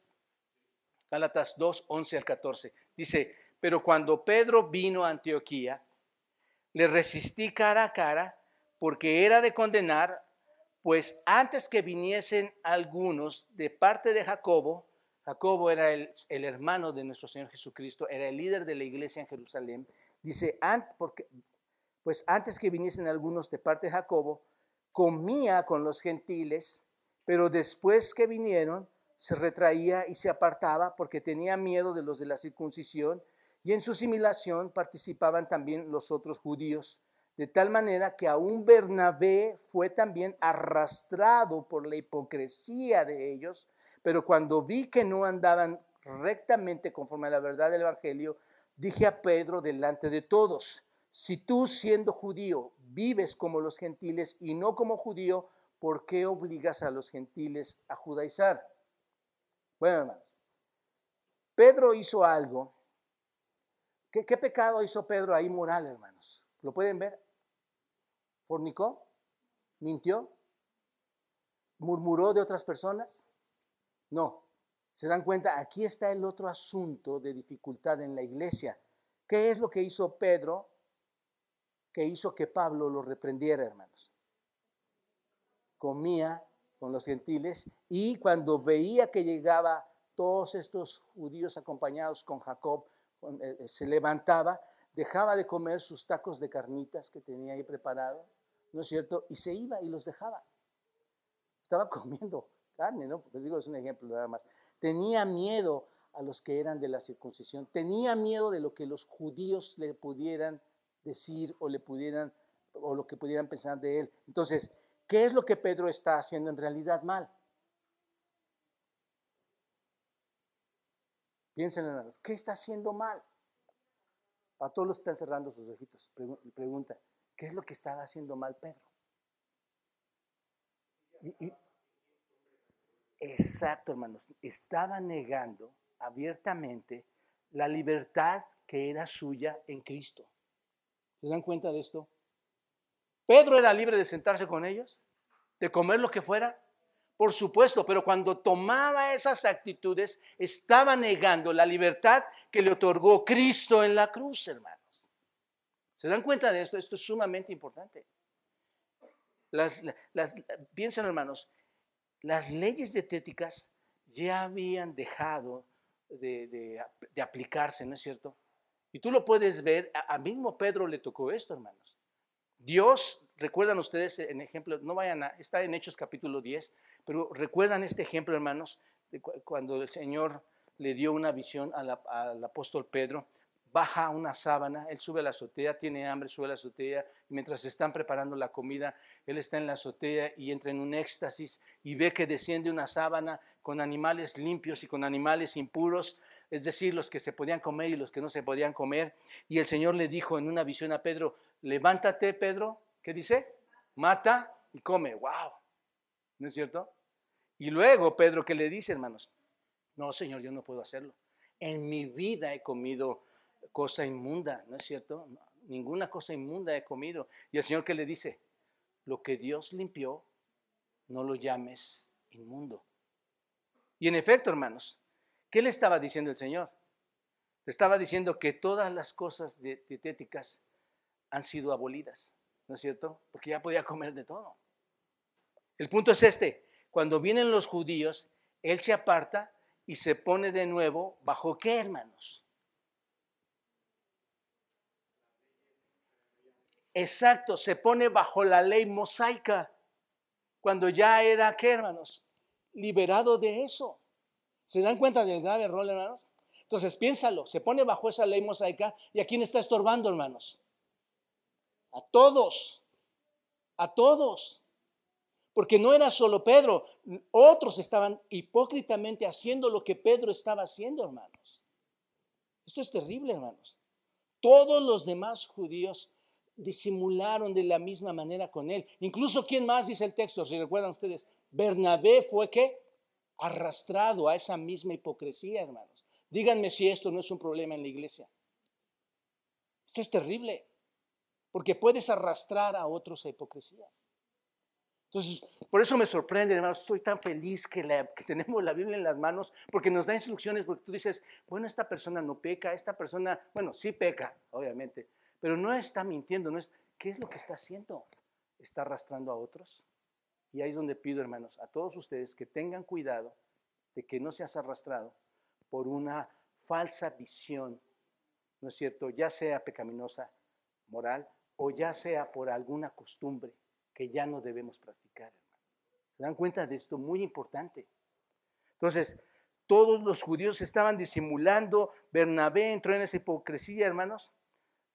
Gálatas 2, 11 al 14. Dice, pero cuando Pedro vino a Antioquía, le resistí cara a cara porque era de condenar, pues antes que viniesen algunos de parte de Jacobo, Jacobo era el, hermano de nuestro Señor Jesucristo, era el líder de la iglesia en Jerusalén, dice, pues antes que viniesen algunos de parte de Jacobo, comía con los gentiles, pero después que vinieron, se retraía y se apartaba porque tenía miedo de los de la circuncisión y en su similación participaban también los otros judíos, de tal manera que aún Bernabé fue también arrastrado por la hipocresía de ellos, pero cuando vi que no andaban rectamente conforme a la verdad del Evangelio, dije a Pedro delante de todos, si tú siendo judío vives como los gentiles y no como judío, ¿por qué obligas a los gentiles a judaizar? Bueno, hermanos, Pedro hizo algo ¿Qué, pecado hizo Pedro ahí moral, hermanos? ¿Lo pueden ver? ¿Fornicó? ¿Mintió? ¿Murmuró de otras personas? No. ¿Se dan cuenta? Aquí está el otro asunto de dificultad en la iglesia. ¿Qué es lo que hizo Pedro que hizo que Pablo lo reprendiera, hermanos? Comía con los gentiles y cuando veía que llegaba todos estos judíos acompañados con Jacob, eh, eh, se levantaba, dejaba de comer sus tacos de carnitas que tenía ahí preparado, ¿no es cierto? Y se iba y los dejaba. Estaba comiendo carne, ¿no? Porque digo, es un ejemplo nada más. Tenía miedo a los que eran de la circuncisión, tenía miedo de lo que los judíos le pudieran decir o le pudieran o lo que pudieran pensar de él. Entonces, ¿qué es lo que Pedro está haciendo en realidad mal? Piensen, hermanos, ¿qué está haciendo mal? A todos los que están cerrando sus ojitos, pregunta, ¿qué es lo que estaba haciendo mal Pedro? exacto, hermanos, estaba negando abiertamente la libertad que era suya en Cristo. ¿Se dan cuenta de esto? Pedro era libre de sentarse con ellos, de comer lo que fuera, por supuesto, pero cuando tomaba esas actitudes, estaba negando la libertad que le otorgó Cristo en la cruz, hermanos. ¿Se dan cuenta de esto? Esto es sumamente importante. Las, piensen, hermanos, las leyes dietéticas ya habían dejado de, aplicarse, ¿no es cierto? Y tú lo puedes ver, a, mismo Pedro le tocó esto, hermanos. Dios, recuerdan ustedes en ejemplo, no vayan a, está en Hechos capítulo 10, pero recuerdan este ejemplo, hermanos, cuando el Señor le dio una visión al apóstol Pedro, baja una sábana, él sube a la azotea, tiene hambre, sube a la azotea, y mientras están preparando la comida, él está en la azotea y entra en un éxtasis y ve que desciende una sábana con animales limpios y con animales impuros, es decir, los que se podían comer y los que no se podían comer. Y el Señor le dijo en una visión a Pedro, levántate Pedro, ¿qué dice? Mata y come. ¡Wow! ¿No es cierto? Y luego Pedro, ¿qué le dice, hermanos? No, Señor, yo no puedo hacerlo. En mi vida he comido cosa inmunda, ¿no es cierto? ninguna cosa inmunda he comido. Y el Señor, ¿qué le dice? Lo que Dios limpió, no lo llames inmundo. Y en efecto, hermanos, ¿qué le estaba diciendo el Señor? estaba diciendo que todas las cosas dietéticas han sido abolidas, ¿no es cierto? Porque ya podía comer de todo. El punto es este, cuando vienen los judíos, él se aparta y se pone de nuevo bajo qué, hermanos? Exacto, se pone bajo la ley mosaica, cuando ya era, ¿qué, hermanos? Liberado de eso. ¿Se dan cuenta del grave error, hermanos? Entonces, piénsalo, se pone bajo esa ley mosaica y a quién está estorbando, hermanos? A todos, a todos. Porque no era solo Pedro, otros estaban hipócritamente haciendo lo que Pedro estaba haciendo, hermanos. Esto es terrible, hermanos. Todos los demás judíos disimularon de la misma manera con él. Incluso, ¿quién más dice el texto? Si recuerdan ustedes, Bernabé fue que arrastrado a esa misma hipocresía, hermanos. Díganme si esto no es un problema en la iglesia. Esto es terrible, porque puedes arrastrar a otros a hipocresía. Entonces, por eso me sorprende, hermanos, estoy tan feliz que, tenemos la Biblia en las manos, porque nos da instrucciones, porque tú dices, bueno, esta persona no peca, esta persona, bueno, sí peca, obviamente, pero no está mintiendo, no es, ¿qué es lo que está haciendo? ¿Está arrastrando a otros? Y ahí es donde pido, hermanos, a todos ustedes que tengan cuidado de que no seas arrastrado por una falsa visión, ¿no es cierto? Ya sea pecaminosa, moral, o ya sea por alguna costumbre que ya no debemos practicar, ¿Se dan cuenta de esto? Muy importante. Entonces, todos los judíos estaban disimulando, Bernabé entró en esa hipocresía, hermanos.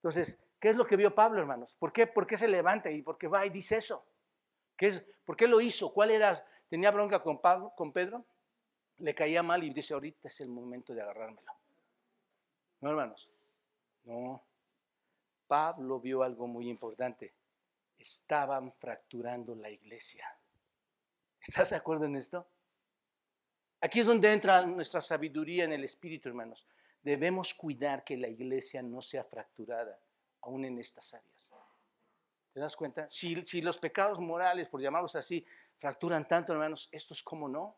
Entonces, ¿qué es lo que vio Pablo, hermanos? ¿Por qué, ¿Por qué se levanta y por qué va y dice eso? ¿Qué es, ¿Por qué lo hizo? ¿Cuál era? ¿Tenía bronca con, Pablo, con Pedro? le caía mal y dice, ahorita es el momento de agarrármelo. No, hermanos, no. Pablo vio algo muy importante. Estaban fracturando la iglesia. ¿Estás de acuerdo en esto? Aquí es donde entra nuestra sabiduría en el espíritu, hermanos. Debemos cuidar que la iglesia no sea fracturada, aún en estas áreas. ¿Te das cuenta? Si, los pecados morales, por llamarlos así, fracturan tanto, hermanos, esto es como no.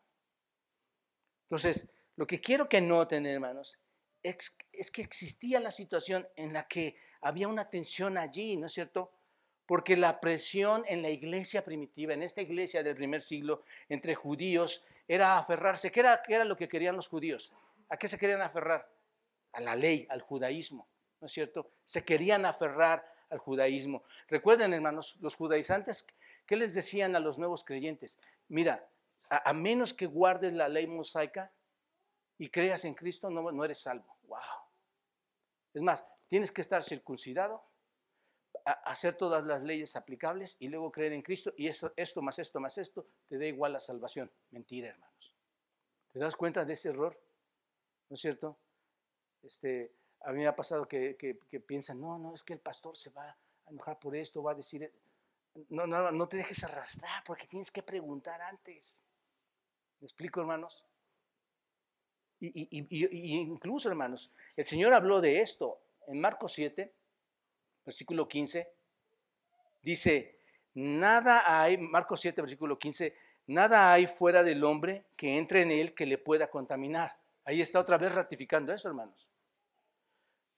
Entonces, lo que quiero que noten, hermanos, es, que existía la situación en la que había una tensión allí, ¿no es cierto? Porque la presión en la iglesia primitiva, en esta iglesia del primer siglo, entre judíos, era aferrarse. ¿Qué era, qué era lo que querían los judíos? ¿A qué se querían aferrar? A la ley, al judaísmo, ¿no es cierto? Se querían aferrar al judaísmo. Recuerden, hermanos, los judaizantes, ¿qué les decían a los nuevos creyentes? Mira, a, menos que guardes la ley mosaica y creas en Cristo, no, no eres salvo. Wow. Es más, tienes que estar circuncidado, hacer todas las leyes aplicables y luego creer en Cristo y esto, esto más esto más esto te da igual la salvación. Mentira, hermanos. ¿Te das cuenta de ese error? ¿No es cierto? Este, a mí me ha pasado que, que, piensan, no, no, es que el pastor se va a enojar por esto, va a decir, no, no, no te dejes arrastrar porque tienes que preguntar antes. ¿Me explico, hermanos? Y, incluso, hermanos, el Señor habló de esto en Marcos 7, versículo 15. Dice, nada hay, Marcos 7, versículo 15, nada hay fuera del hombre que entre en él que le pueda contaminar. Ahí está otra vez ratificando eso, hermanos.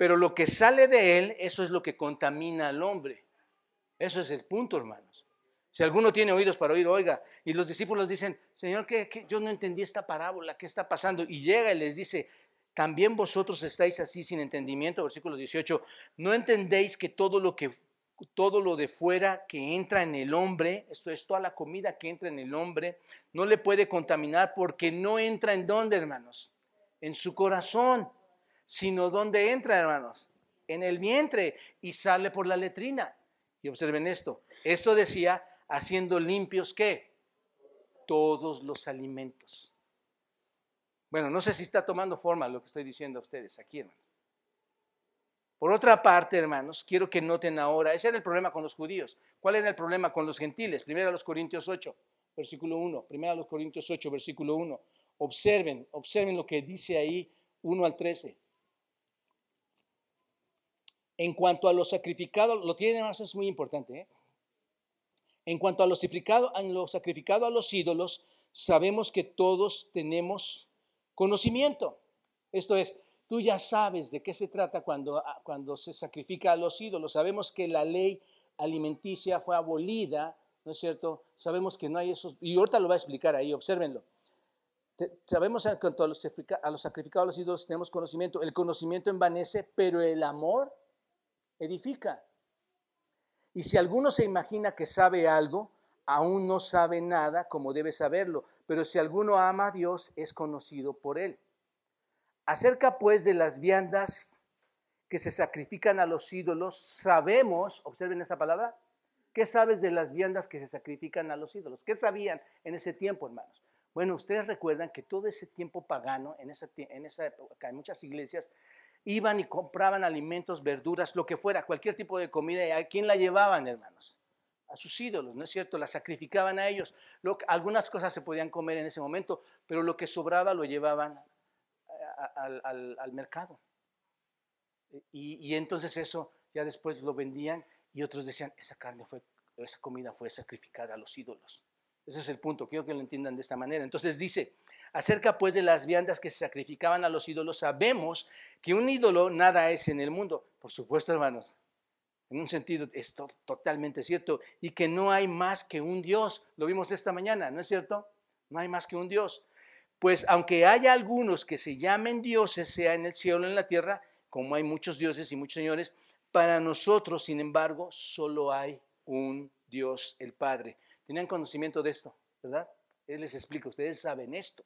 Pero lo que sale de él, eso es lo que contamina al hombre. Eso es el punto, hermanos. Si alguno tiene oídos para oír, oiga. Y los discípulos dicen, Señor, que yo no entendí esta parábola, ¿qué está pasando? Y llega y les dice, también vosotros estáis así sin entendimiento, versículo 18, no entendéis que todo lo que todo lo de fuera que entra en el hombre, esto es toda la comida que entra en el hombre, no le puede contaminar porque no entra en dónde, hermanos? En su corazón, sino donde entra, hermanos? En el vientre y sale por la letrina. Y observen esto, esto decía haciendo limpios qué? Todos los alimentos. Bueno, no sé si está tomando forma lo que estoy diciendo a ustedes aquí, hermanos. Por otra parte, hermanos, quiero que noten ahora, ese era el problema con los judíos. ¿Cuál era el problema con los gentiles? Primero a los Corintios 8, versículo 1. Primero a los Corintios 8, versículo 1. Observen, observen lo que dice ahí 1 al 13. En cuanto a los sacrificados, lo tienen, hermanos, es muy importante, ¿eh? En cuanto a lo sacrificado, a lo sacrificado a los ídolos, sabemos que todos tenemos conocimiento. Esto es, Tú ya sabes de qué se trata cuando, ah, cuando se sacrifica a los ídolos. Sabemos que la ley alimenticia fue abolida, ¿no es cierto? Sabemos que no hay esos, y ahorita lo va a explicar ahí, obsérvenlo. Sabemos en cuanto a los, a los sacrificados a los ídolos tenemos conocimiento. El conocimiento envanece, pero el amor edifica. Y si alguno se imagina que sabe algo, aún no sabe nada como debe saberlo. Pero si alguno ama a Dios, es conocido por él. Acerca pues de las viandas que se sacrifican a los ídolos, sabemos, observen esa palabra, ¿qué sabes de las viandas que se sacrifican a los ídolos? ¿Qué sabían en ese tiempo, hermanos? Bueno, ustedes recuerdan que todo ese tiempo pagano, en esa, en esa época, en muchas iglesias, iban y compraban alimentos, verduras, lo que fuera, cualquier tipo de comida. ¿Y a quién la llevaban, hermanos? A sus ídolos, ¿no es cierto? La sacrificaban a ellos. algunas cosas se podían comer en ese momento, pero lo que sobraba lo llevaban al, mercado. Y, y, entonces eso ya después lo vendían y otros decían, esa carne fue, esa comida fue sacrificada a los ídolos. Ese es el punto, quiero que lo entiendan de esta manera. Entonces dice, acerca pues de las viandas que se sacrificaban a los ídolos, sabemos que un ídolo nada es en el mundo. Por supuesto, hermanos, en un sentido es totalmente cierto, y que no hay más que un Dios. Lo vimos esta mañana, ¿no es cierto? No hay más que un Dios. Pues aunque haya algunos que se llamen dioses, sea en el cielo o en la tierra, como hay muchos dioses y muchos señores, para nosotros, sin embargo, solo hay un Dios, el Padre Tenían conocimiento de esto, ¿verdad? Él les explica, ustedes saben esto,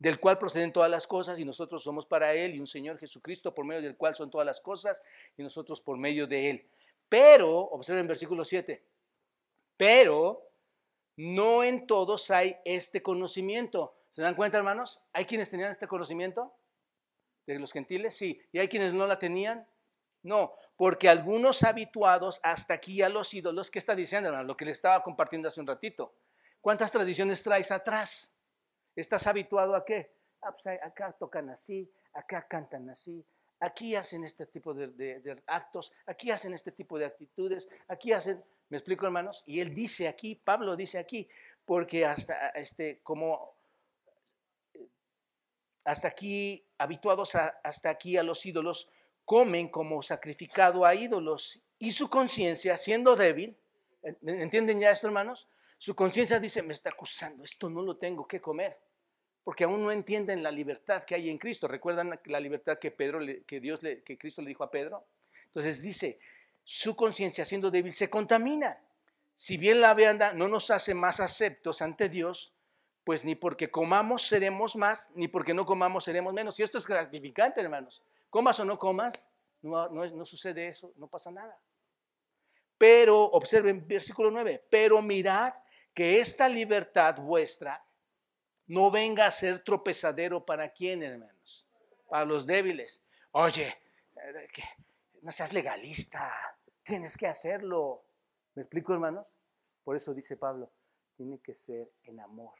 del cual proceden todas las cosas y nosotros somos para Él y un Señor Jesucristo por medio del cual son todas las cosas y nosotros por medio de Él. Pero, observen versículo 7, pero no en todos hay este conocimiento. ¿Se dan cuenta, hermanos? ¿Hay quienes tenían este conocimiento? ¿De los gentiles? Sí. ¿Y hay quienes no la tenían? No, porque algunos habituados hasta aquí a los ídolos, ¿qué está diciendo, hermano? Lo que le estaba compartiendo hace un ratito. ¿Cuántas tradiciones traes atrás? ¿Estás habituado a qué? Ah, pues, acá tocan así, acá cantan así, aquí hacen este tipo de, actos, aquí hacen este tipo de actitudes, aquí hacen, ¿me explico, hermanos? Y él dice aquí, Pablo dice aquí, porque hasta este, como hasta aquí, habituados hasta aquí a los ídolos, comen como sacrificado a ídolos y su conciencia, siendo débil, ¿entienden ya esto, hermanos? Su conciencia dice, me está acusando, esto no lo tengo que comer, porque aún no entienden la libertad que hay en Cristo. ¿Recuerdan la libertad que, Pedro, que, Dios que Cristo le dijo a Pedro? Entonces dice, su conciencia, siendo débil, se contamina. Si bien la vianda no nos hace más aceptos ante Dios, pues ni porque comamos seremos más, ni porque no comamos seremos menos. Y esto es gratificante, hermanos. Comas o no comas, no, no, sucede eso, no pasa nada. Pero, observen versículo 9, pero mirad que esta libertad vuestra no venga a ser tropezadero para quién, hermanos, para los débiles. Oye, eh, no seas legalista, tienes que hacerlo. ¿Me explico, hermanos? Por eso dice Pablo, tiene que ser en amor.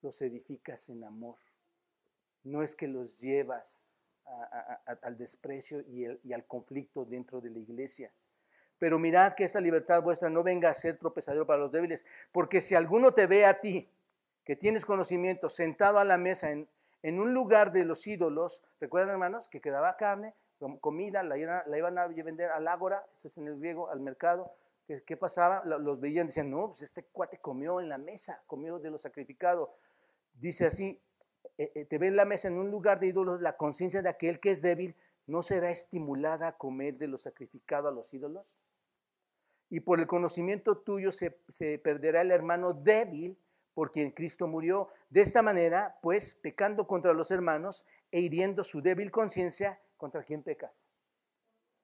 Los edificas en amor. No es que los llevas al desprecio y, y, al conflicto dentro de la iglesia. Pero mirad que esa libertad vuestra no venga a ser tropezadero para los débiles, porque si alguno te ve a ti, que tienes conocimiento, sentado a la mesa en, en un lugar de los ídolos, recuerdan hermanos, que quedaba carne, comida, la, iban a vender al ágora, esto es en el griego, al mercado, ¿Qué, pasaba? Los veían, decían, no, pues este cuate comió en la mesa, comió de lo sacrificado. Dice así, eh, eh, te ve la mesa en un lugar de ídolos, la conciencia de aquel que es débil no será estimulada a comer de lo sacrificado a los ídolos. Y por el conocimiento tuyo se perderá el hermano débil por quien Cristo murió. De esta manera, pues, pecando contra los hermanos e hiriendo su débil conciencia, ¿contra quién pecas?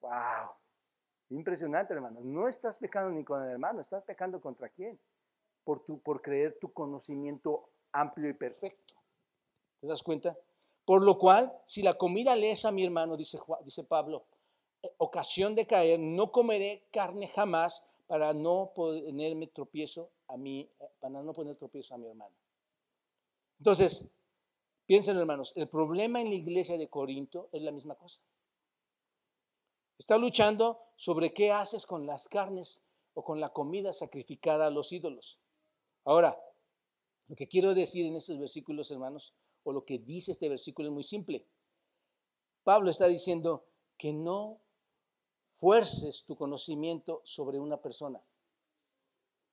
¡Wow! Impresionante, hermano. No estás pecando ni con el hermano, estás pecando contra quién? Por, tu, por creer tu conocimiento amplio y perfecto. ¿Te das cuenta? Por lo cual, si la comida le a mi hermano, dice, dice Pablo, eh, ocasión de caer, no comeré carne jamás para no ponerme tropiezo a mí, para no poner tropiezo a mi hermano. Entonces, piensen hermanos, el problema en la iglesia de Corinto es la misma cosa. Está luchando sobre qué haces con las carnes o con la comida sacrificada a los ídolos. Ahora, lo que quiero decir en estos versículos, hermanos, o lo que dice este versículo es muy simple. Pablo está diciendo que no fuerces tu conocimiento sobre una persona,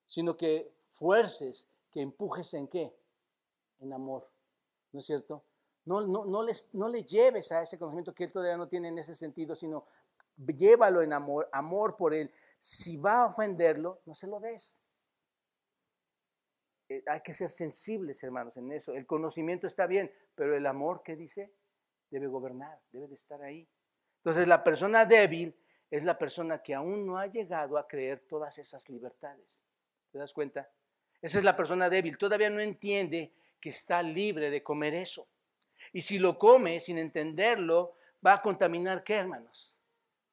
sino que fuerces, que empujes en qué? En amor, ¿no es cierto? No, no, no, les, no le lleves a ese conocimiento que él todavía no tiene en ese sentido, sino llévalo en amor, amor por él. Si va a ofenderlo, no se lo des. Eh, hay que ser sensibles, hermanos, en eso. El conocimiento está bien, pero el amor, ¿qué dice? Debe gobernar, debe de estar ahí. Entonces, la persona débil es la persona que aún no ha llegado a creer todas esas libertades. ¿Te das cuenta? Esa es la persona débil. Todavía no entiende que está libre de comer eso. Y si lo come sin entenderlo, va a contaminar qué, hermanos?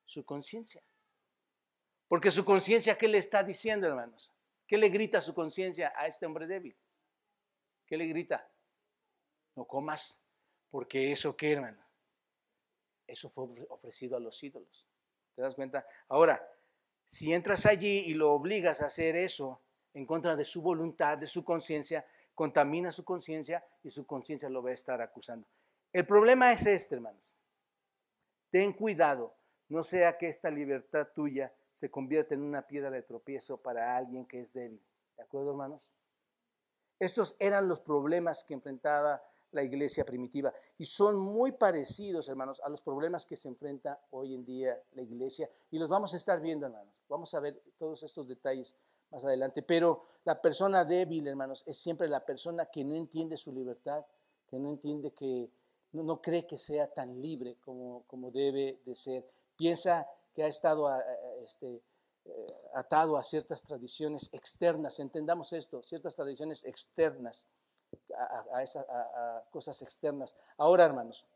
Su conciencia. Porque su conciencia, ¿qué le está diciendo, hermanos? ¿Qué le grita su conciencia a este hombre débil? ¿Qué le grita? No comas, porque eso qué, hermano? Eso fue ofrecido a los ídolos. ¿Te das cuenta? Ahora, si entras allí y lo obligas a hacer eso en contra de su voluntad, de su conciencia, contamina su conciencia y su conciencia lo va a estar acusando. El problema es este, hermanos. Ten cuidado, no sea que esta libertad tuya se convierta en una piedra de tropiezo para alguien que es débil. ¿De acuerdo, hermanos? Estos eran los problemas que enfrentaba la iglesia primitiva y son muy parecidos, hermanos, a los problemas que se enfrenta hoy en día la iglesia y los vamos a estar viendo, hermanos. Vamos a ver todos estos detalles más adelante, pero la persona débil, hermanos, es siempre la persona que no entiende su libertad, que no entiende que no, cree que sea tan libre como, como debe de ser. Piensa que ha estado este, eh, atado a ciertas tradiciones externas, entendamos esto, ciertas tradiciones externas a, cosas externas. Ahora, hermanos,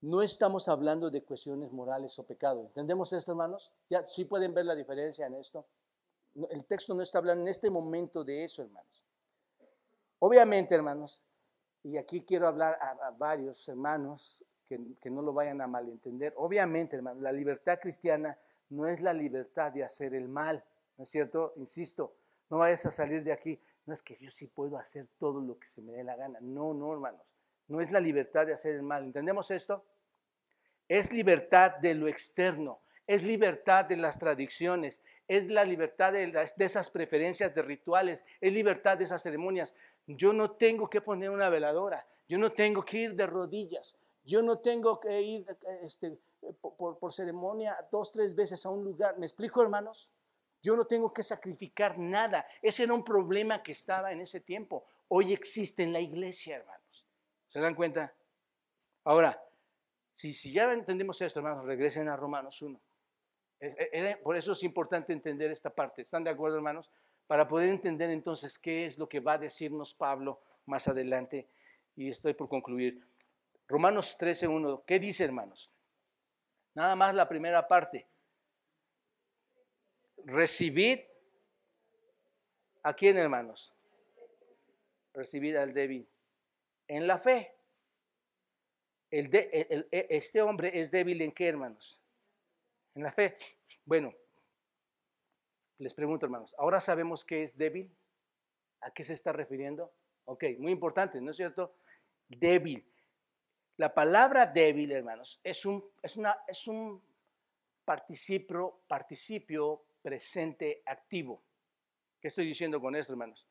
no estamos hablando de cuestiones morales o pecado. ¿Entendemos esto, hermanos? Ya sí pueden ver la diferencia en esto. El texto no está hablando en este momento de eso, hermanos. Obviamente, hermanos, y aquí quiero hablar a, varios hermanos que, que, no lo vayan a malentender. Obviamente, hermanos, la libertad cristiana no es la libertad de hacer el mal, ¿no es cierto? Insisto, no vayas a salir de aquí no es que yo sí puedo hacer todo lo que se me dé la gana. No, no, hermanos. No es la libertad de hacer el mal. ¿Entendemos esto? Es libertad de lo externo. Es libertad de las tradiciones. Es la libertad de, esas preferencias de rituales. Es libertad de esas ceremonias. Yo no tengo que poner una veladora. Yo no tengo que ir de rodillas. Yo no tengo que ir este, por, por ceremonia dos, tres veces a un lugar. ¿Me explico, hermanos? Yo no tengo que sacrificar nada. Ese era un problema que estaba en ese tiempo. Hoy existe en la iglesia, hermanos. ¿Se dan cuenta? Ahora, si, si ya entendemos esto, hermanos, regresen a Romanos 1. E, por eso es importante entender esta parte. ¿Están de acuerdo, hermanos? Para poder entender entonces qué es lo que va a decirnos Pablo más adelante. Y estoy por concluir. Romanos 13.1. ¿Qué dice, hermanos? Nada más la primera parte recibid a quién, hermanos? Recibid al débil en la fe. El de, este hombre es débil en qué, hermanos? En la fe. Bueno, les pregunto, hermanos, ¿ahora sabemos qué es débil? ¿A qué se está refiriendo? Ok, muy importante, ¿no es cierto? Débil. La palabra débil, hermanos, es un, es una, es un participio, participio presente activo. ¿Qué estoy diciendo con esto, hermanos?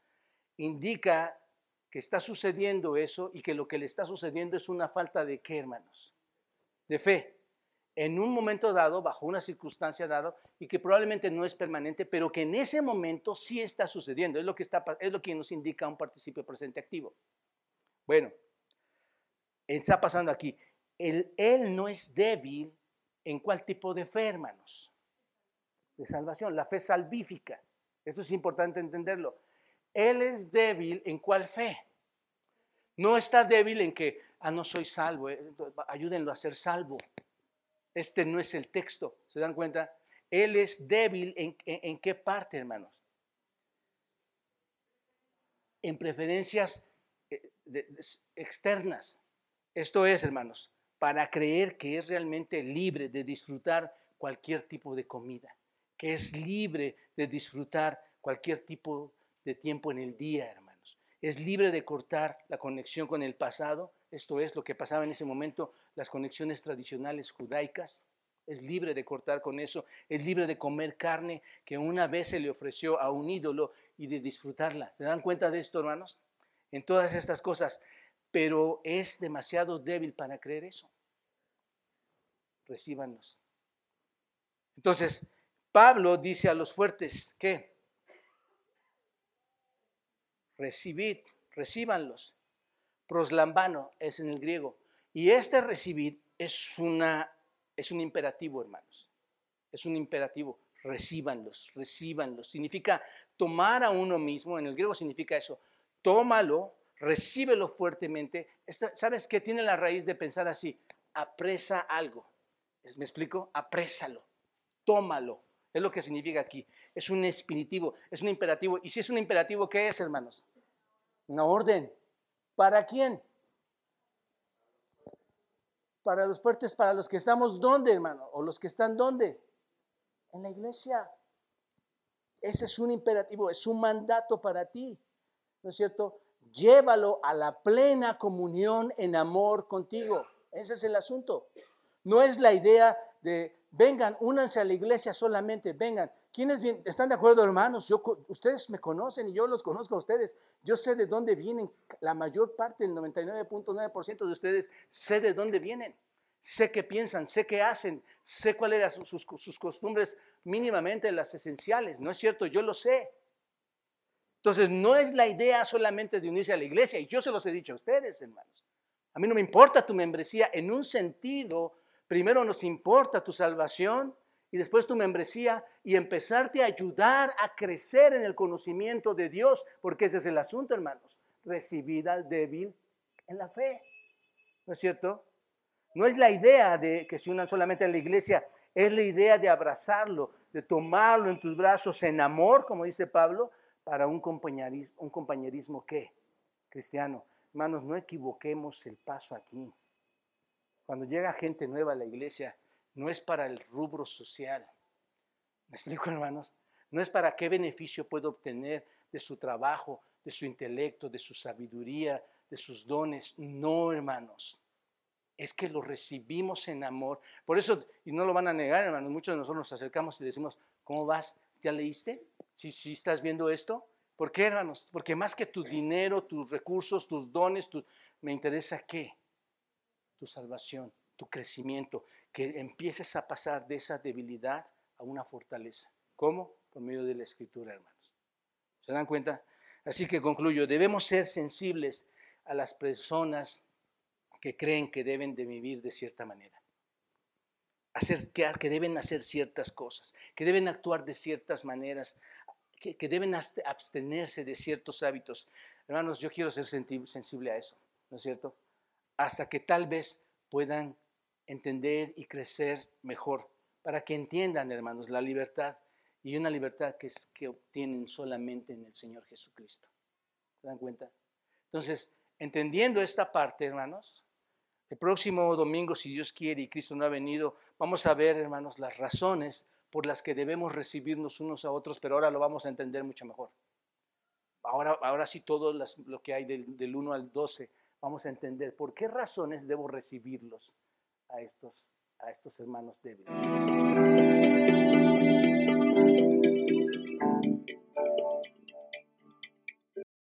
Indica que está sucediendo eso y que lo que le está sucediendo es una falta de qué, hermanos? De fe. En un momento dado, bajo una circunstancia dada, y que probablemente no es permanente, pero que en ese momento sí está sucediendo. Es lo que, está, es lo que nos indica un participio presente activo. Bueno, está pasando aquí. El, él no es débil en cuál tipo de fe, hermanos de salvación, la fe salvífica. Esto es importante entenderlo. Él es débil en cuál fe. No está débil en que, ah, no soy salvo, eh, ayúdenlo a ser salvo. Este no es el texto, ¿se dan cuenta? Él es débil en, qué parte, hermanos? En preferencias eh, externas. Esto es, hermanos, para creer que es realmente libre de disfrutar cualquier tipo de comida que es libre de disfrutar cualquier tipo de tiempo en el día, hermanos. Es libre de cortar la conexión con el pasado, esto es lo que pasaba en ese momento, las conexiones tradicionales judaicas, es libre de cortar con eso, es libre de comer carne que una vez se le ofreció a un ídolo y de disfrutarla. ¿Se dan cuenta de esto, hermanos? En todas estas cosas, pero es demasiado débil para creer eso. Recíbanos. Entonces, Pablo dice a los fuertes, ¿qué? Recibid, recíbanlos. Proslambano es en el griego. Y este recibid es una es un imperativo, hermanos. Es un imperativo. Recíbanlos, recíbanlos. Significa tomar a uno mismo, en el griego significa eso. Tómalo, recíbelo fuertemente. ¿Sabes qué tiene la raíz de pensar así? Apresa algo. ¿Me explico? Aprésalo. Tómalo. Es lo que significa aquí. Es un espiritivo, es un imperativo. Y si es un imperativo, ¿qué es, hermanos? Una orden. ¿Para quién? para los fuertes, para los que estamos ¿dónde, hermano? O los que están ¿dónde? En la iglesia. Ese es un imperativo, es un mandato para ti. ¿No es cierto? Llévalo a la plena comunión en amor contigo. Ese es el asunto. No es la idea de, vengan, únanse a la iglesia solamente, vengan. ¿Quiénes están de acuerdo, hermanos? Yo, ustedes me conocen y yo los conozco a ustedes. Yo sé de dónde vienen. La mayor parte, el 99.9% de ustedes, sé de dónde vienen. Sé qué piensan, sé qué hacen, sé cuáles eran sus, sus costumbres mínimamente las esenciales. ¿No es cierto? Yo lo sé. Entonces, no es la idea solamente de unirse a la iglesia. Y yo se los he dicho a ustedes, hermanos. A mí no me importa tu membresía en un sentido Primero nos importa tu salvación y después tu membresía y empezarte a ayudar a crecer en el conocimiento de Dios, porque ese es el asunto, hermanos. Recibir al débil en la fe. ¿No es cierto? No es la idea de que se unan solamente en la iglesia, es la idea de abrazarlo, de tomarlo en tus brazos en amor, como dice Pablo, para un compañerismo, un compañerismo ¿qué? Cristiano. Hermanos, no equivoquemos el paso aquí. Cuando llega gente nueva a la iglesia, no es para el rubro social. ¿Me explico, hermanos? No es para qué beneficio puedo obtener de su trabajo, de su intelecto, de su sabiduría, de sus dones. No, hermanos. Es que lo recibimos en amor. Por eso, y no lo van a negar, hermanos, muchos de nosotros nos acercamos y decimos, ¿cómo vas? ¿Ya leíste? ¿Sí, sí estás viendo esto? ¿Por qué, hermanos? Porque más que tu dinero, tus recursos, tus dones, me interesa qué? Tu salvación, tu crecimiento, que empieces a pasar de esa debilidad a una fortaleza. ¿Cómo? Por medio de la escritura, hermanos. ¿Se dan cuenta? Así que concluyo, debemos ser sensibles a las personas que creen que deben de vivir de cierta manera. Hacer, que, deben hacer ciertas cosas, que deben actuar de ciertas maneras, que deben abstenerse de ciertos hábitos. Hermanos, yo quiero ser sensible a eso, ¿no es cierto? Hasta que tal vez puedan entender y crecer mejor, para que entiendan, hermanos, la libertad y una libertad que, es, que obtienen solamente en el Señor Jesucristo. ¿Se dan cuenta? Entonces, entendiendo esta parte, hermanos, el próximo domingo, si Dios quiere y Cristo no ha venido, vamos a ver, hermanos, las razones por las que debemos recibirnos unos a otros, pero ahora lo vamos a entender mucho mejor. Ahora, ahora sí todo lo que hay del, del 1 al 12 vamos a entender por qué razones debo recibirlos a estos, a estos hermanos débiles.